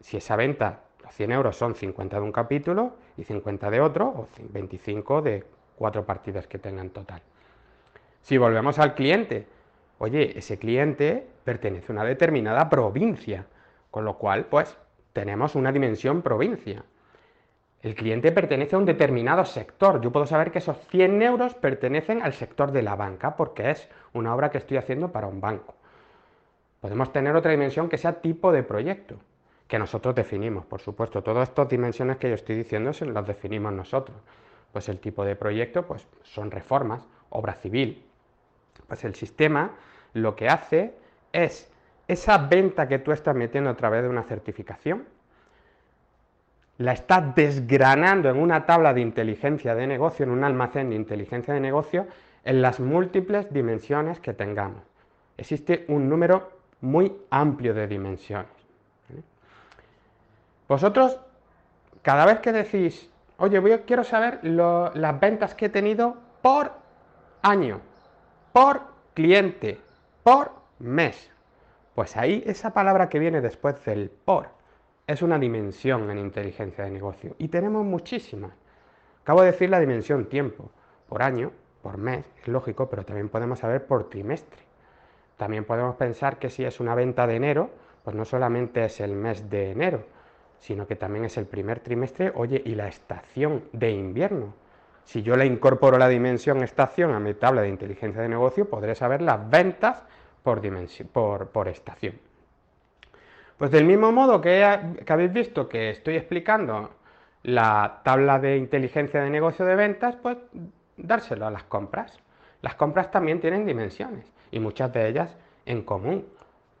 si esa venta, los 100 euros son 50 de un capítulo y 50 de otro, o 25 de cuatro partidas que tengan total. Si volvemos al cliente, oye, ese cliente pertenece a una determinada provincia, con lo cual, pues, tenemos una dimensión provincia. El cliente pertenece a un determinado sector. Yo puedo saber que esos 100 euros pertenecen al sector de la banca porque es una obra que estoy haciendo para un banco. Podemos tener otra dimensión que sea tipo de proyecto, que nosotros definimos, por supuesto. Todas estas dimensiones que yo estoy diciendo las definimos nosotros. Pues el tipo de proyecto pues son reformas, obra civil. Pues el sistema lo que hace es esa venta que tú estás metiendo a través de una certificación, la estás desgranando en una tabla de inteligencia de negocio, en un almacén de inteligencia de negocio, en las múltiples dimensiones que tengamos. Existe un número muy amplio de dimensiones. Vosotros, cada vez que decís, oye, quiero saber las ventas que he tenido por año, por cliente, por mes, pues ahí esa palabra que viene después del por es una dimensión en inteligencia de negocio. Y tenemos muchísimas. Acabo de decir la dimensión tiempo, por año, por mes, es lógico, pero también podemos saber por trimestre. También podemos pensar que si es una venta de enero, pues no solamente es el mes de enero, sino que también es el primer trimestre, oye, y la estación de invierno. Si yo le incorporo la dimensión estación a mi tabla de inteligencia de negocio, podré saber las ventas por, por, estación. Pues del mismo modo que, habéis visto que estoy explicando la tabla de inteligencia de negocio de ventas, pues dárselo a las compras. Las compras también tienen dimensiones y muchas de ellas en común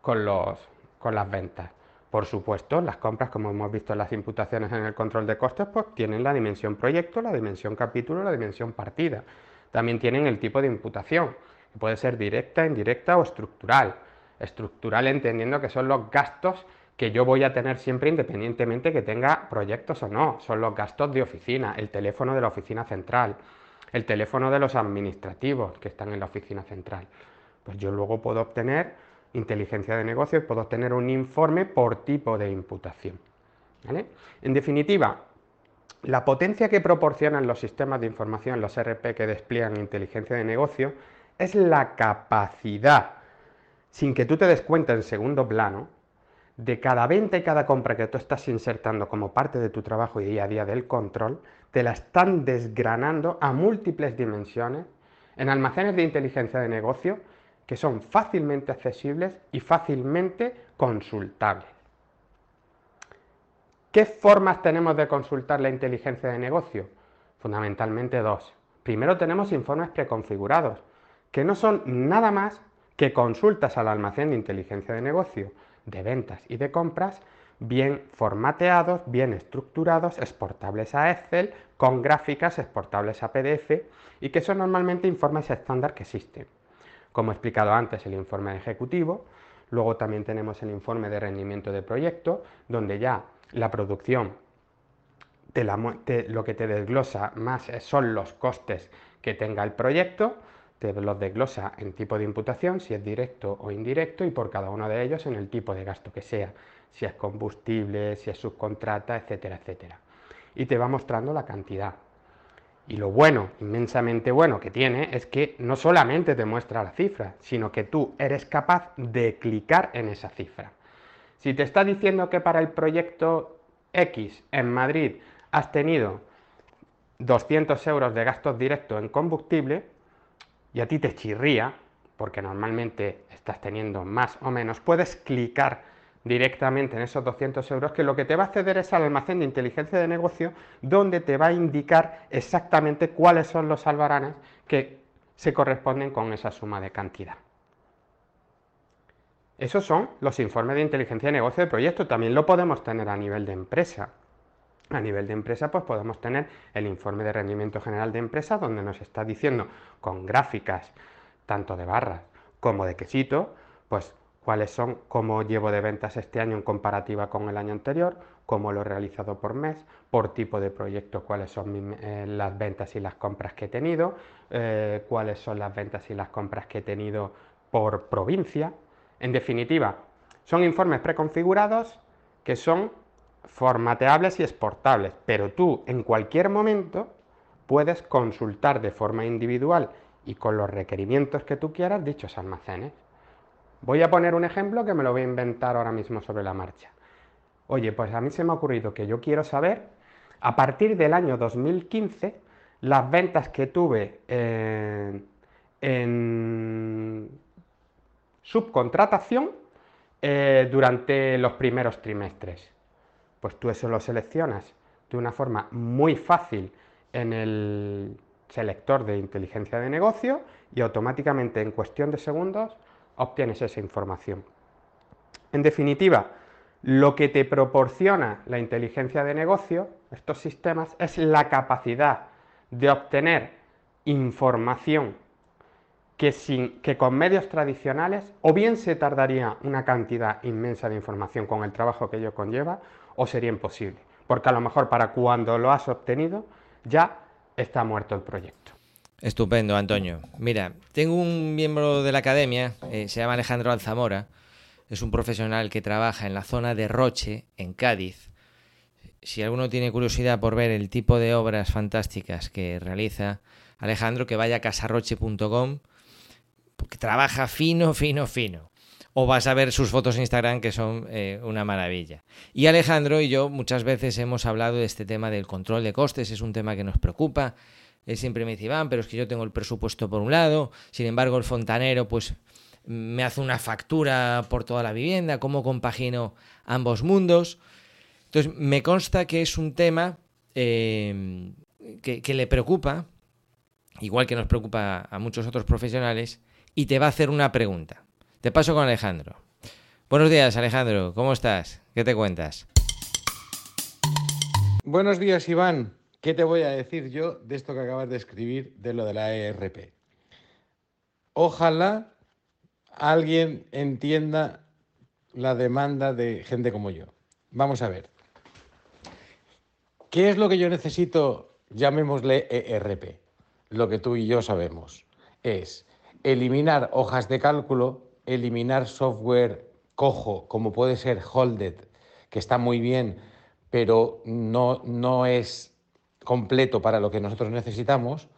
con, los, con las ventas. Por supuesto, las compras, como hemos visto en las imputaciones en el control de costes, pues tienen la dimensión proyecto, la dimensión capítulo, la dimensión partida. También tienen el tipo de imputación, que puede ser directa, indirecta o estructural estructural entendiendo que son los gastos que yo voy a tener siempre independientemente que tenga proyectos o no. Son los gastos de oficina, el teléfono de la oficina central, el teléfono de los administrativos que están en la oficina central. Pues yo luego puedo obtener inteligencia de negocios, puedo obtener un informe por tipo de imputación. En definitiva, la potencia que proporcionan los sistemas de información, los RP que despliegan inteligencia de negocio, es la capacidad, sin que tú te des cuenta en segundo plano, de cada venta y cada compra que tú estás insertando como parte de tu trabajo y día a día del control, te la están desgranando a múltiples dimensiones en almacenes de inteligencia de negocio que son fácilmente accesibles y fácilmente consultables. ¿Qué formas tenemos de consultar la inteligencia de negocio? Fundamentalmente dos. Primero tenemos informes preconfigurados, que no son nada más que consultas al almacén de inteligencia de negocio, de ventas y de compras, bien formateados, bien estructurados, exportables a Excel, con gráficas exportables a PDF y que son normalmente informes estándar que existen. Como he explicado antes, el informe ejecutivo, luego también tenemos el informe de rendimiento de proyecto, donde ya la producción lo que te desglosa más son los costes que tenga el proyecto, te los desglosa en tipo de imputación, si es directo o indirecto, y por cada uno de ellos en el tipo de gasto que sea, si es combustible, si es subcontrata, etcétera, etcétera. Y te va mostrando la cantidad. Y lo bueno, inmensamente bueno que tiene, es que no solamente te muestra la cifra, sino que tú eres capaz de clicar en esa cifra. Si te está diciendo que para el proyecto X en Madrid has tenido 200 euros de gastos directos en combustible y a ti te chirría, porque normalmente estás teniendo más o menos, puedes clicar directamente en esos 200 euros, que lo que te va a acceder es al almacén de inteligencia de negocio, donde te va a indicar exactamente cuáles son los albaranes que se corresponden con esa suma de cantidad. Esos son los informes de inteligencia de negocio de proyecto. También lo podemos tener a nivel de empresa. A nivel de empresa, pues podemos tener el informe de rendimiento general de empresa, donde nos está diciendo con gráficas, tanto de barras como de quesito, pues cuáles son, cómo llevo de ventas este año en comparativa con el año anterior, cómo lo he realizado por mes, por tipo de proyecto, cuáles son eh, las ventas y las compras que he tenido, eh, cuáles son las ventas y las compras que he tenido por provincia. En definitiva, son informes preconfigurados que son formateables y exportables, pero tú en cualquier momento puedes consultar de forma individual y con los requerimientos que tú quieras dichos almacenes. Voy a poner un ejemplo que me lo voy a inventar ahora mismo sobre la marcha. Oye, pues a mí se me ha ocurrido que yo quiero saber, a partir del año 2015, las ventas que tuve en subcontratación eh, durante los primeros trimestres. Pues tú eso lo seleccionas de una forma muy fácil en el selector de inteligencia de negocio y automáticamente en cuestión de segundos obtienes esa información. En definitiva, lo que te proporciona la inteligencia de negocio, estos sistemas, es la capacidad de obtener información que, sin, que con medios tradicionales o bien se tardaría una cantidad inmensa de información con el trabajo que ello conlleva o sería imposible, porque a lo mejor para cuando lo has obtenido ya está muerto el proyecto. Estupendo, Antonio. Mira, tengo un miembro de la academia, eh, se llama Alejandro Alzamora, es un profesional que trabaja en la zona de Roche, en Cádiz. Si alguno tiene curiosidad por ver el tipo de obras fantásticas que realiza Alejandro, que vaya a casarroche.com, porque trabaja fino, fino, fino. O vas a ver sus fotos en Instagram que son eh, una maravilla. Y Alejandro y yo muchas veces hemos hablado de este tema del control de costes, es un tema que nos preocupa él siempre me dice, Iván, pero es que yo tengo el presupuesto por un lado, sin embargo el fontanero pues me hace una factura por toda la vivienda, cómo compagino ambos mundos. Entonces, me consta que es un tema eh, que, que, le preocupa, igual que nos preocupa a muchos otros profesionales, y te va a hacer una pregunta. Te paso con Alejandro. Buenos días, Alejandro, ¿cómo estás? ¿Qué te cuentas? Buenos días, Iván. ¿Qué te voy a decir yo de esto que acabas de escribir de lo de la ERP? Ojalá alguien entienda la demanda de gente como yo. Vamos a ver. ¿Qué es lo que yo necesito, llamémosle ERP? Lo que tú y yo sabemos. Es eliminar hojas de cálculo, eliminar software cojo, como puede ser Holded, que está muy bien, pero no, no es completo para lo que nosotros necesitamos.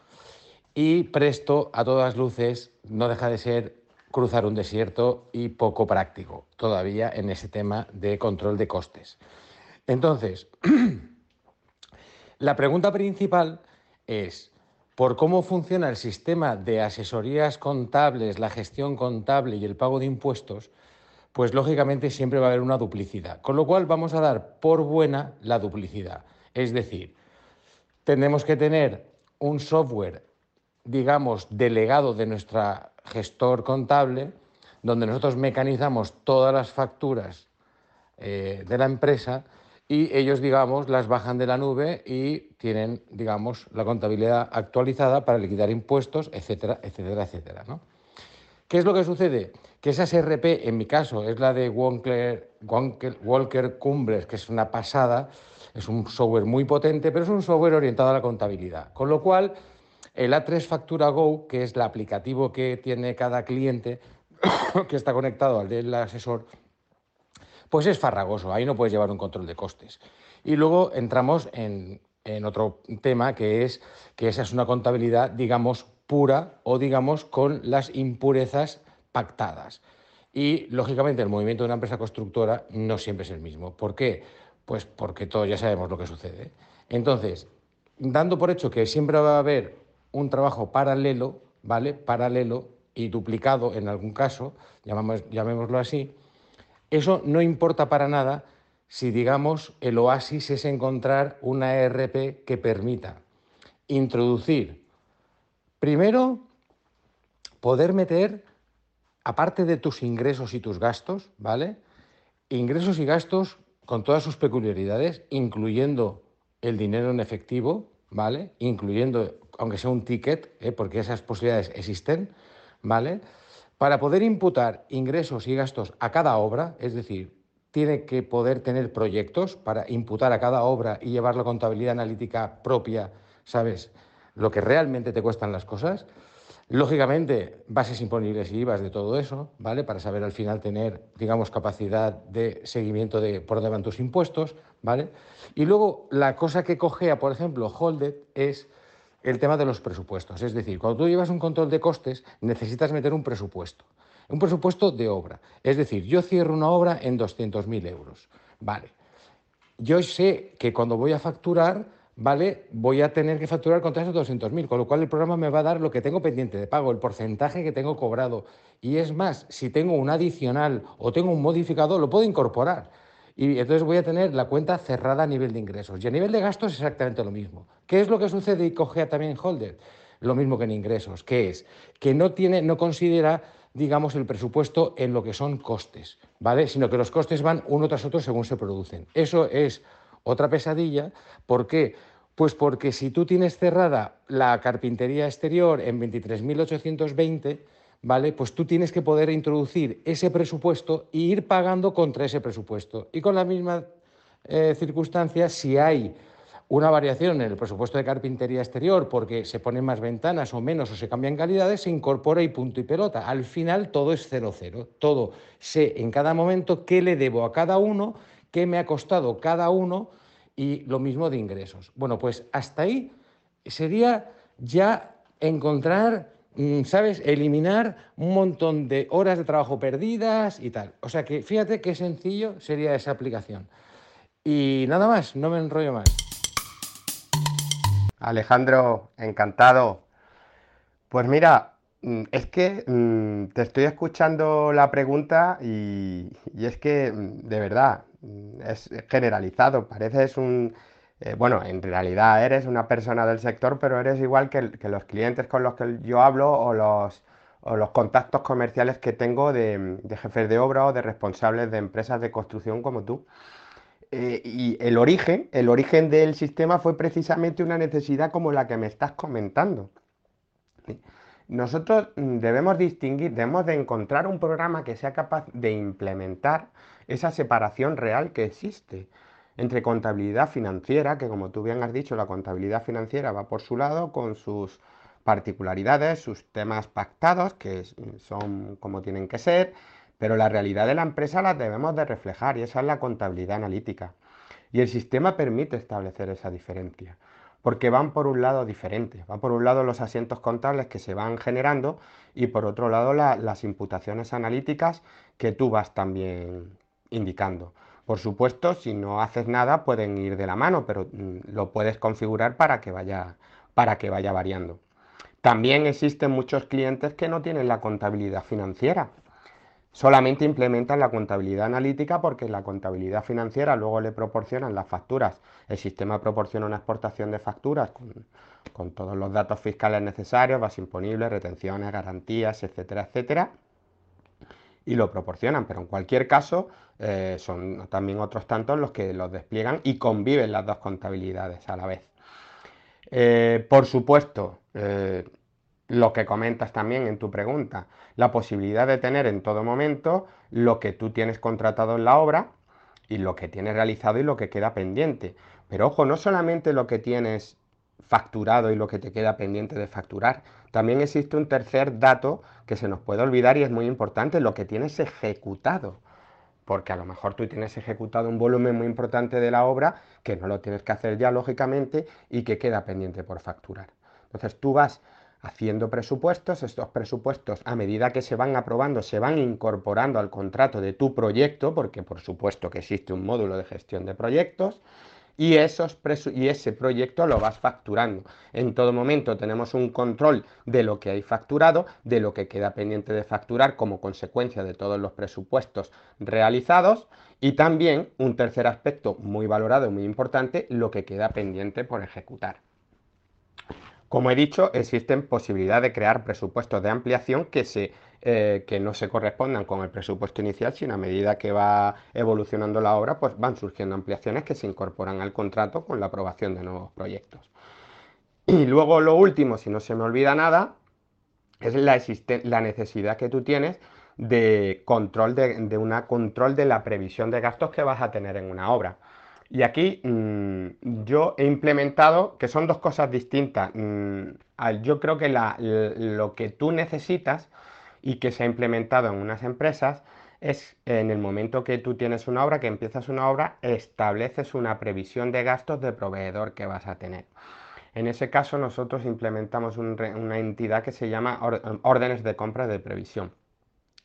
Y Presto, a todas luces, no deja de ser cruzar un desierto y poco práctico todavía en ese tema de control de costes. Entonces, la pregunta principal es, por cómo funciona el sistema de asesorías contables, la gestión contable y el pago de impuestos, pues lógicamente siempre va a haber una duplicidad. Con lo cual vamos a dar por buena la duplicidad. Es decir, tenemos que tener un software, digamos, delegado de nuestra gestor contable, donde nosotros mecanizamos todas las facturas eh, de la empresa y ellos, digamos, las bajan de la nube y tienen, digamos, la contabilidad actualizada para liquidar impuestos, etcétera, etcétera, etcétera. ¿Qué es lo que sucede? Que esa SRP, en mi caso, es la de Walker, Walker Cumbres, que es una pasada, es un software muy potente, pero es un software orientado a la contabilidad. Con lo cual, el A3 Factura Go, que es el aplicativo que tiene cada cliente que está conectado al del asesor, pues es farragoso, ahí no puedes llevar un control de costes. Y luego entramos en, otro tema que es que esa es una contabilidad, digamos, pura o digamos con las impurezas pactadas. Y lógicamente el movimiento de una empresa constructora no siempre es el mismo. ¿Por qué? Pues porque todos ya sabemos lo que sucede. Entonces, dando por hecho que siempre va a haber un trabajo paralelo, ¿vale? Paralelo y duplicado en algún caso, llamémoslo así, eso no importa para nada si, digamos, el oasis es encontrar una ERP que permita introducir, primero, poder meter, aparte de tus ingresos y tus gastos, ¿vale? Ingresos y gastos con todas sus peculiaridades, incluyendo el dinero en efectivo, ¿vale? Incluyendo aunque sea un ticket, ¿eh? porque esas posibilidades existen, ¿vale? Para poder imputar ingresos y gastos a cada obra, es decir, tiene que poder tener proyectos para imputar a cada obra y llevar la contabilidad analítica propia, ¿sabes? Lo que realmente te cuestan las cosas. Lógicamente, bases imponibles y IVAs de todo eso, ¿vale? Para saber al final tener, digamos, capacidad de seguimiento de por dónde van tus impuestos, ¿vale? Y luego, la cosa que cogea, por ejemplo, Holded es el tema de los presupuestos. Es decir, cuando tú llevas un control de costes, necesitas meter un presupuesto. Un presupuesto de obra. Es decir, yo cierro una obra en 200.000 euros. Vale. Yo sé que cuando voy a facturar, ¿vale? Voy a tener que facturar contra esos 200.000, con lo cual el programa me va a dar lo que tengo pendiente de pago, el porcentaje que tengo cobrado. Y es más, si tengo un adicional o tengo un modificador, lo puedo incorporar y entonces voy a tener la cuenta cerrada a nivel de ingresos. Y a nivel de gastos es exactamente lo mismo. ¿Qué es lo que sucede y cogea también Holder? Lo mismo que en ingresos, ¿Qué es que no tiene, no considera digamos, el presupuesto en lo que son costes, ¿vale? Sino que los costes van uno tras otro según se producen. Eso es otra pesadilla. ¿Por qué? Pues porque si tú tienes cerrada la carpintería exterior en 23.820, ¿vale? Pues tú tienes que poder introducir ese presupuesto e ir pagando contra ese presupuesto. Y con la misma eh, circunstancia, si hay una variación en el presupuesto de carpintería exterior porque se ponen más ventanas o menos o se cambian calidades, se incorpora y punto y pelota. Al final todo es cero cero. Todo sé en cada momento qué le debo a cada uno, qué me ha costado cada uno y lo mismo de ingresos. Bueno, pues hasta ahí sería ya encontrar Mm, ¿sabes? Eliminar un montón de horas de trabajo perdidas y tal. O sea que fíjate qué sencillo sería esa aplicación. Y nada más, no me enrollo más. Alejandro, encantado. Pues mira, es que mm, te estoy escuchando la pregunta y, es que, de verdad, es generalizado. Pareces un eh, bueno, en realidad eres una persona del sector, pero eres igual que, los clientes con los que yo hablo o los, contactos comerciales que tengo de, jefes de obra o de responsables de empresas de construcción como tú. Eh, y el origen, el origen del sistema fue precisamente una necesidad como la que me estás comentando. Nosotros mm, debemos distinguir, debemos de encontrar un programa que sea capaz de implementar esa separación real que existe entre contabilidad financiera, que como tú bien has dicho, la contabilidad financiera va por su lado con sus particularidades, sus temas pactados, que son como tienen que ser, pero la realidad de la empresa las debemos de reflejar y esa es la contabilidad analítica. Y el sistema permite establecer esa diferencia, porque van por un lado diferentes. Van por un lado los asientos contables que se van generando y por otro lado las imputaciones analíticas que tú vas también indicando. Por supuesto, si no haces nada pueden ir de la mano, pero mm, lo puedes configurar para que vaya, para que vaya variando. También existen muchos clientes que no tienen la contabilidad financiera solamente implementan la contabilidad analítica porque la contabilidad financiera luego le proporcionan las facturas. El sistema proporciona una exportación de facturas con, todos los datos fiscales necesarios, base imponible, retenciones, garantías, etcétera, etcétera. Y lo proporcionan, pero en cualquier caso eh, son también otros tantos los que los despliegan y conviven las dos contabilidades a la vez. Eh, por supuesto, eh, lo que comentas también en tu pregunta, la posibilidad de tener en todo momento lo que tú tienes contratado en la obra y lo que tienes realizado y lo que queda pendiente. Pero ojo, no solamente lo que tienes facturado y lo que te queda pendiente de facturar, también existe un tercer dato que se nos puede olvidar y es muy importante, lo que tienes ejecutado. Porque a lo mejor tú tienes ejecutado un volumen muy importante de la obra que no lo tienes que hacer ya lógicamente y que queda pendiente por facturar. Entonces tú vas haciendo presupuestos, estos presupuestos a medida que se van aprobando se van incorporando al contrato de tu proyecto, porque por supuesto que existe un módulo de gestión de proyectos, y, esos y ese proyecto lo vas facturando. En todo momento tenemos un control de lo que hay facturado, de lo que queda pendiente de facturar como consecuencia de todos los presupuestos realizados y también un tercer aspecto muy valorado muy importante, lo que queda pendiente por ejecutar. Como he dicho, existen posibilidades de crear presupuestos de ampliación que, se, eh, que no se correspondan con el presupuesto inicial, sino a medida que va evolucionando la obra, pues van surgiendo ampliaciones que se incorporan al contrato con la aprobación de nuevos proyectos. Y luego lo último, si no se me olvida nada, es la, necesidad que tú tienes de control de, de una control de la previsión de gastos que vas a tener en una obra. Y aquí mm, yo he implementado, que son dos cosas distintas. Mm, yo creo que lo que tú necesitas y que se ha implementado en unas empresas es en el momento que tú tienes una obra, que empiezas una obra, estableces una previsión de gastos de proveedor que vas a tener. En ese caso nosotros implementamos una entidad que se llama órdenes de compra de previsión.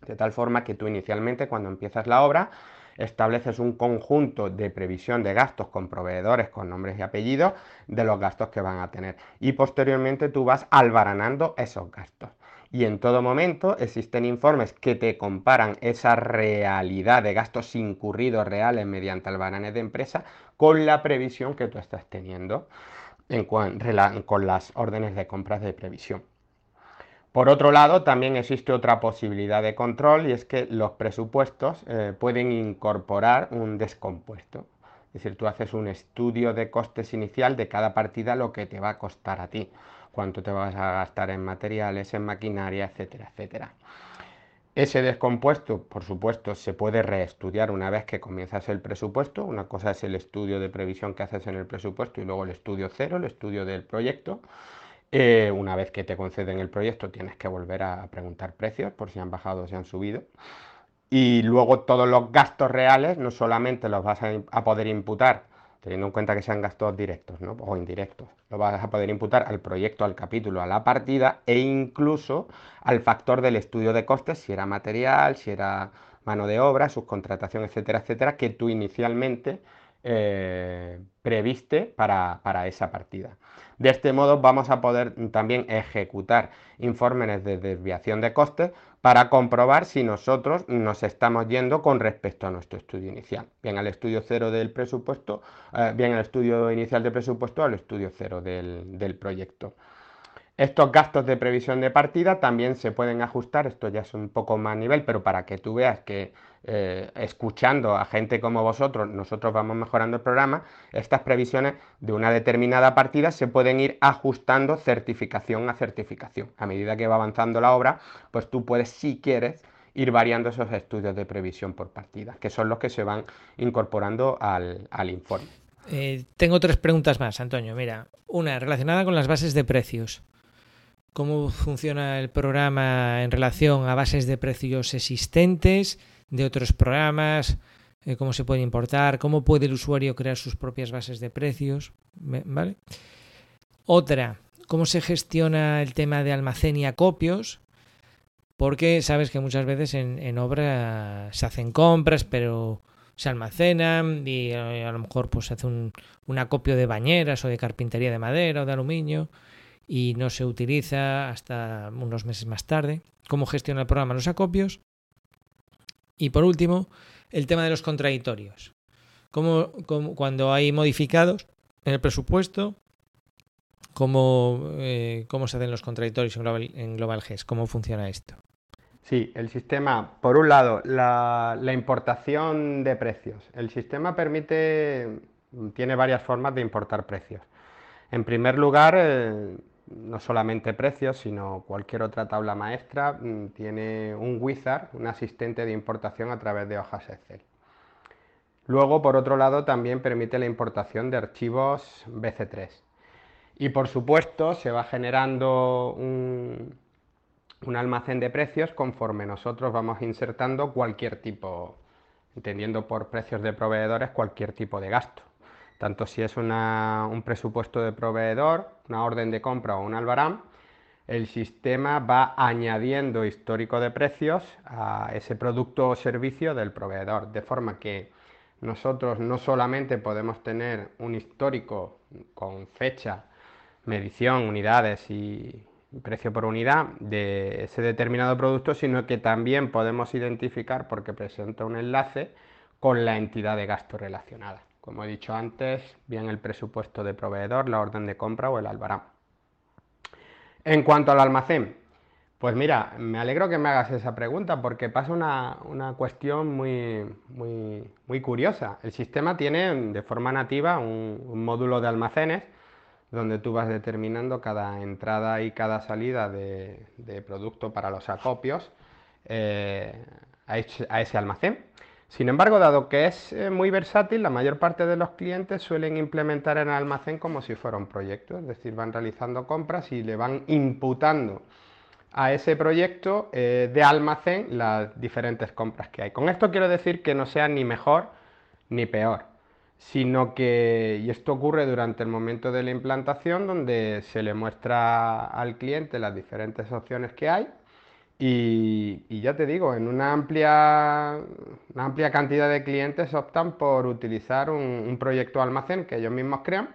De tal forma que tú inicialmente cuando empiezas la obra estableces un conjunto de previsión de gastos con proveedores con nombres y apellidos de los gastos que van a tener. Y posteriormente tú vas albaranando esos gastos. Y en todo momento existen informes que te comparan esa realidad de gastos incurridos reales mediante albaranes de empresa con la previsión que tú estás teniendo con las órdenes de compras de previsión. Por otro lado, también existe otra posibilidad de control y es que los presupuestos eh, pueden incorporar un descompuesto. Es decir, tú haces un estudio de costes inicial de cada partida, lo que te va a costar a ti, cuánto te vas a gastar en materiales, en maquinaria, etcétera, etcétera. Ese descompuesto, por supuesto, se puede reestudiar una vez que comienzas el presupuesto. Una cosa es el estudio de previsión que haces en el presupuesto y luego el estudio cero, el estudio del proyecto. Eh, una vez que te conceden el proyecto tienes que volver a preguntar precios por si han bajado o si han subido. Y luego todos los gastos reales no solamente los vas a, poder imputar, teniendo en cuenta que sean gastos directos o indirectos, los vas a poder imputar al proyecto, al capítulo, a la partida e incluso al factor del estudio de costes, si era material, si era mano de obra, subcontratación, etcétera, etcétera, que tú inicialmente eh, previste para, esa partida. De este modo vamos a poder también ejecutar informes de desviación de costes para comprobar si nosotros nos estamos yendo con respecto a nuestro estudio inicial, bien al estudio cero del presupuesto, eh, bien al estudio inicial de presupuesto al estudio cero del, del proyecto. Estos gastos de previsión de partida también se pueden ajustar, esto ya es un poco más nivel, pero para que tú veas que eh, escuchando a gente como vosotros, nosotros vamos mejorando el programa, estas previsiones de una determinada partida se pueden ir ajustando certificación a certificación. A medida que va avanzando la obra, pues tú puedes, si quieres, ir variando esos estudios de previsión por partida, que son los que se van incorporando al, informe. Eh, tengo tres preguntas más, Antonio. Mira, una relacionada con las bases de precios. cómo funciona el programa en relación a bases de precios existentes de otros programas, eh, cómo se puede importar, cómo puede el usuario crear sus propias bases de precios, ¿vale? Otra, cómo se gestiona el tema de almacén y acopios, porque sabes que muchas veces en, obra se hacen compras, pero se almacenan y eh, a, lo mejor pues se hace un, un, acopio de bañeras o de carpintería de madera o de aluminio y no se utiliza hasta unos meses más tarde. ¿Cómo gestiona el programa los acopios? Y por último, el tema de los contradictorios. Cómo, cuando hay modificados en el presupuesto, cómo, eh, cómo se hacen los contradictorios en Global, en Global GES, cómo funciona esto. Sí, el sistema, por un lado, la, importación de precios. El sistema permite, tiene varias formas de importar precios. En primer lugar, eh, no solamente precios, sino cualquier otra tabla maestra, mm, tiene un wizard, un asistente de importación a través de hojas Excel. Luego, por otro lado, también permite la importación de archivos BC3. Y por supuesto, se va generando un, un almacén de precios conforme nosotros vamos insertando cualquier tipo, entendiendo por precios de proveedores, cualquier tipo de gasto tanto si es un presupuesto de proveedor, una orden de compra o un albarán, el sistema va añadiendo histórico de precios a ese producto o servicio del proveedor, de forma que nosotros no solamente podemos tener un histórico con fecha, medición, unidades y precio por unidad de ese determinado producto, sino que también podemos identificar, porque presenta un enlace, con la entidad de gasto relacionada como he dicho antes, bien el presupuesto de proveedor, la orden de compra o el albarán. En cuanto al almacén, pues mira, me alegro que me hagas esa pregunta porque pasa una, cuestión muy, muy, muy, curiosa. El sistema tiene de forma nativa un, módulo de almacenes donde tú vas determinando cada entrada y cada salida de, producto para los acopios eh, a ese almacén. Sin embargo, dado que es eh, muy versátil, la mayor parte de los clientes suelen implementar en el almacén como si fuera un proyecto, es decir, van realizando compras y le van imputando a ese proyecto eh, de almacén las diferentes compras que hay. Con esto quiero decir que no sea ni mejor ni peor, sino que, y esto ocurre durante el momento de la implantación, donde se le muestra al cliente las diferentes opciones que hay y, ya te digo, en una amplia, una amplia cantidad de clientes optan por utilizar un, proyecto almacén que ellos mismos crean,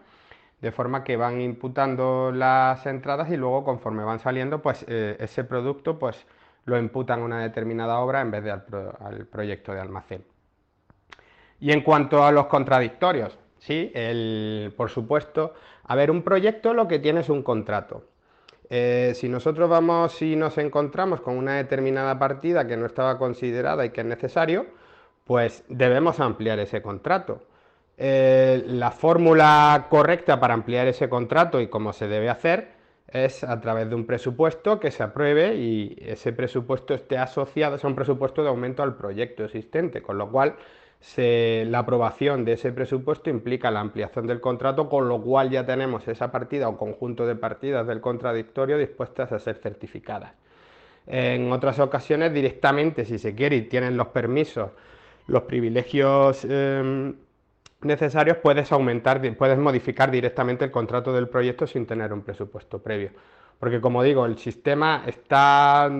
de forma que van imputando las entradas y luego conforme van saliendo, pues eh, ese producto pues lo imputan a una determinada obra en vez de al, proyecto de almacén. Y en cuanto a los contradictorios, sí, por supuesto, a ver, un proyecto lo que tiene es un contrato. Eh, si nosotros vamos y nos encontramos con una determinada partida que no estaba considerada y que es necesario, pues debemos ampliar ese contrato. Eh, la fórmula correcta para ampliar ese contrato y cómo se debe hacer es a través de un presupuesto que se apruebe y ese presupuesto esté asociado, a un presupuesto de aumento al proyecto existente, con lo cual la aprobación de ese presupuesto implica la ampliación del contrato, con lo cual ya tenemos esa partida o conjunto de partidas del contradictorio dispuestas a ser certificadas. En otras ocasiones, directamente, si se quiere y tienen los permisos, los privilegios em, necesarios, puedes aumentar, puedes modificar directamente el contrato del proyecto sin tener un presupuesto previo. Porque como digo, el sistema está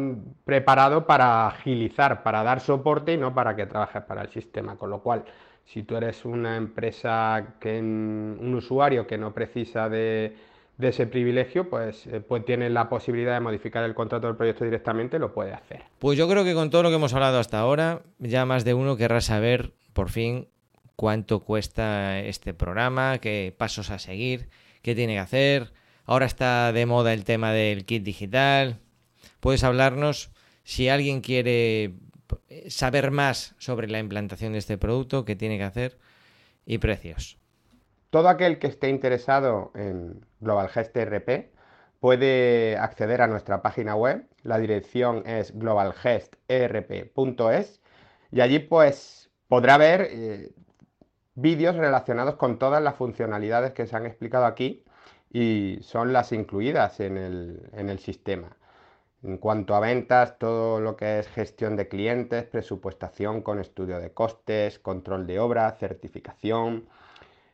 preparado para agilizar, para dar soporte y no para que trabajes para el sistema. Con lo cual, si tú eres una empresa, que un usuario que no precisa de, ese privilegio, pues, eh, pues tiene la posibilidad de modificar el contrato del proyecto directamente, lo puede hacer. Pues yo creo que con todo lo que hemos hablado hasta ahora, ya más de uno querrá saber, por fin, cuánto cuesta este programa, qué pasos a seguir, qué tiene que hacer Ahora está de moda el tema del kit digital. ¿Puedes hablarnos si alguien quiere saber más sobre la implantación de este producto, qué tiene que hacer y precios? Todo aquel que esté interesado en GlobalGest ERP puede acceder a nuestra página web. La dirección es globalgesterp.es y allí pues podrá ver eh, vídeos relacionados con todas las funcionalidades que se han explicado aquí y son las incluidas en el, sistema. En cuanto a ventas, todo lo que es gestión de clientes, presupuestación con estudio de costes, control de obra, certificación,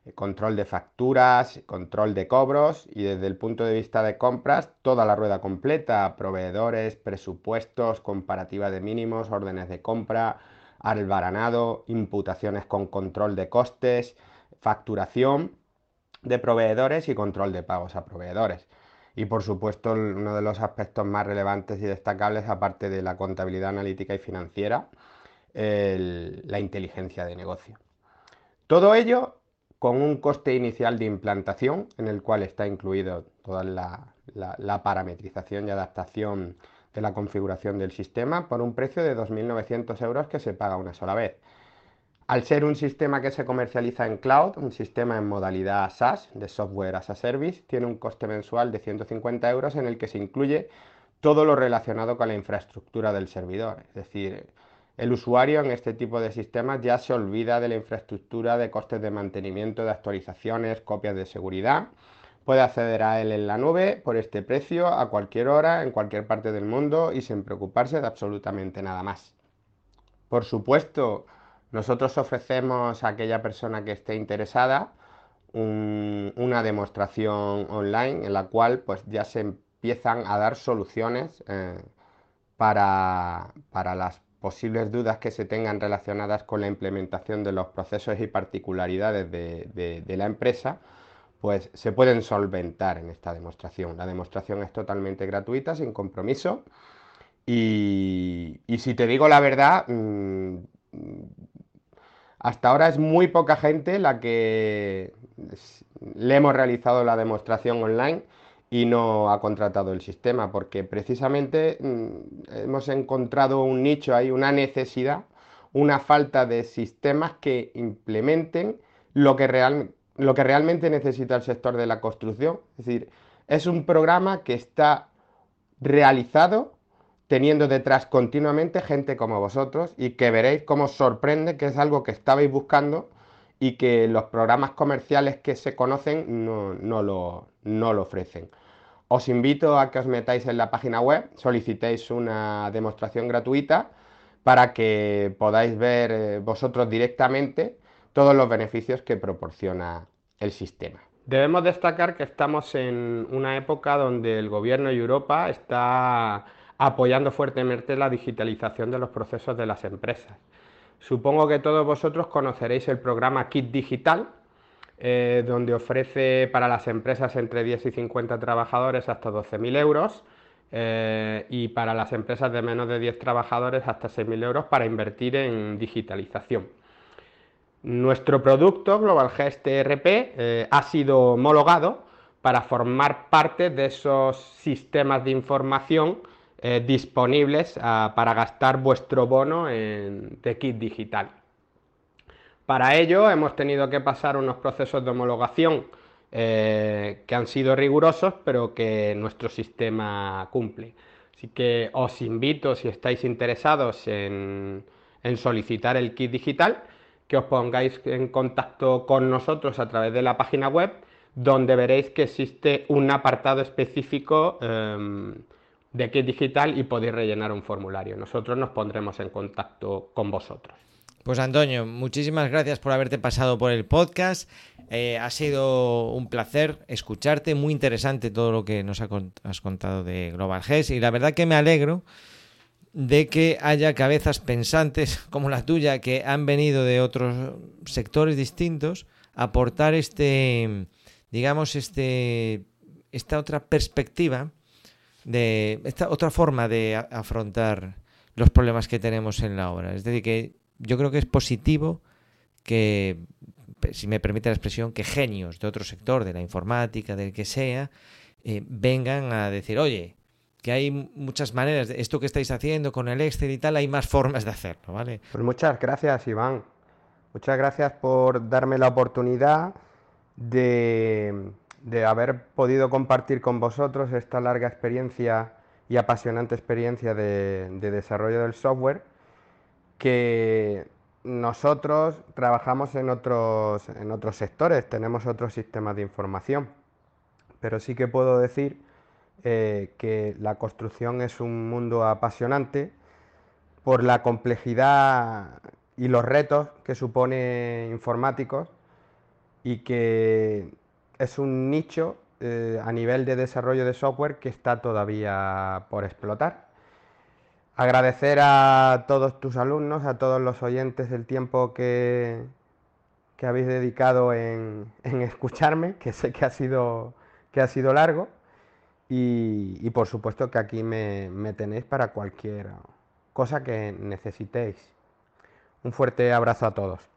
eh, control de facturas, control de cobros y desde el punto de vista de compras, toda la rueda completa, proveedores, presupuestos, comparativa de mínimos, órdenes de compra, albaranado, imputaciones con control de costes, facturación de proveedores y control de pagos a proveedores. Y por supuesto, uno de los aspectos más relevantes y destacables, aparte de la contabilidad analítica y financiera, la inteligencia de negocio. Todo ello con un coste inicial de implantación en el cual está incluido toda la parametrización y adaptación de la configuración del sistema por un precio de 2.900 euros que se paga una sola vez. Al ser un sistema que se comercializa en cloud, un sistema en modalidad SaaS, de software as a service, tiene un coste mensual de 150 euros en el que se incluye todo lo relacionado con la infraestructura del servidor. Es decir, el usuario en este tipo de sistemas ya se olvida de la infraestructura, de costes de mantenimiento, de actualizaciones, copias de seguridad. Puede acceder a él en la nube por este precio a cualquier hora, en cualquier parte del mundo y sin preocuparse de absolutamente nada más. Por supuesto, nosotros ofrecemos a aquella persona que esté interesada una demostración online en la cual pues ya se empiezan a dar soluciones eh, para, las posibles dudas que se tengan relacionadas con la implementación de los procesos y particularidades de, la empresa, pues se pueden solventar en esta demostración. La demostración es totalmente gratuita, sin compromiso. Y, si te digo la verdad, mm, hasta ahora es muy poca gente la que le hemos realizado la demostración online y no ha contratado el sistema, porque precisamente mm, hemos encontrado un nicho ahí, una necesidad, una falta de sistemas que implementen lo que, lo que realmente necesita el sector de la construcción. Es decir, es un programa que está realizado teniendo detrás continuamente gente como vosotros y que veréis cómo sorprende que es algo que estabais buscando y que los programas comerciales que se conocen no, lo, lo ofrecen. Os invito a que os metáis en la página web, solicitéis una demostración gratuita para que podáis ver eh, vosotros directamente todos los beneficios que proporciona el sistema. Debemos destacar que estamos en una época donde el gobierno y Europa está apoyando fuertemente la digitalización de los procesos de las empresas. Supongo que todos vosotros conoceréis el programa Kit Digital, eh, donde ofrece para las empresas entre 10 y 50 trabajadores hasta 12.000 euros eh, y para las empresas de menos de 10 trabajadores hasta 6.000 euros para invertir en digitalización. Nuestro producto, Global Gest ERP, eh, ha sido homologado para formar parte de esos sistemas de información eh, disponibles ah, para gastar vuestro bono en, de kit digital. Para ello hemos tenido que pasar unos procesos de homologación eh, que han sido rigurosos, pero que nuestro sistema cumple. Así que os invito, si estáis interesados en, en solicitar el kit digital, que os pongáis en contacto con nosotros a través de la página web, donde veréis que existe un apartado específico em, de kit digital y podéis rellenar un formulario. Nosotros nos pondremos en contacto con vosotros. Pues Antonio, muchísimas gracias por haberte pasado por el podcast. Eh, ha sido un placer escucharte, muy interesante todo lo que nos has contado de Global GES y la verdad que me alegro de que haya cabezas pensantes como la tuya que han venido de otros sectores distintos aportar este, digamos, este, esta otra perspectiva de esta otra forma de afrontar los problemas que tenemos en la obra. Es decir, que yo creo que es positivo que, si me permite la expresión, que genios de otro sector, de la informática, del que sea, eh, vengan a decir, oye, que hay muchas maneras, de esto que estáis haciendo con el Excel y tal, hay más formas de hacerlo, ¿vale? Pues muchas gracias, Iván. Muchas gracias por darme la oportunidad de de haber podido compartir con vosotros esta larga experiencia y apasionante experiencia de, desarrollo del software que nosotros trabajamos en otros, en otros sectores, tenemos otros sistemas de información, pero sí que puedo decir eh, que la construcción es un mundo apasionante por la complejidad y los retos que supone informáticos y que es un nicho eh, a nivel de desarrollo de software que está todavía por explotar. Agradecer a todos tus alumnos, a todos los oyentes el tiempo que, que habéis dedicado en, escucharme, que sé que ha sido, que ha sido largo. Y, por supuesto que aquí me, me tenéis para cualquier cosa que necesitéis. Un fuerte abrazo a todos.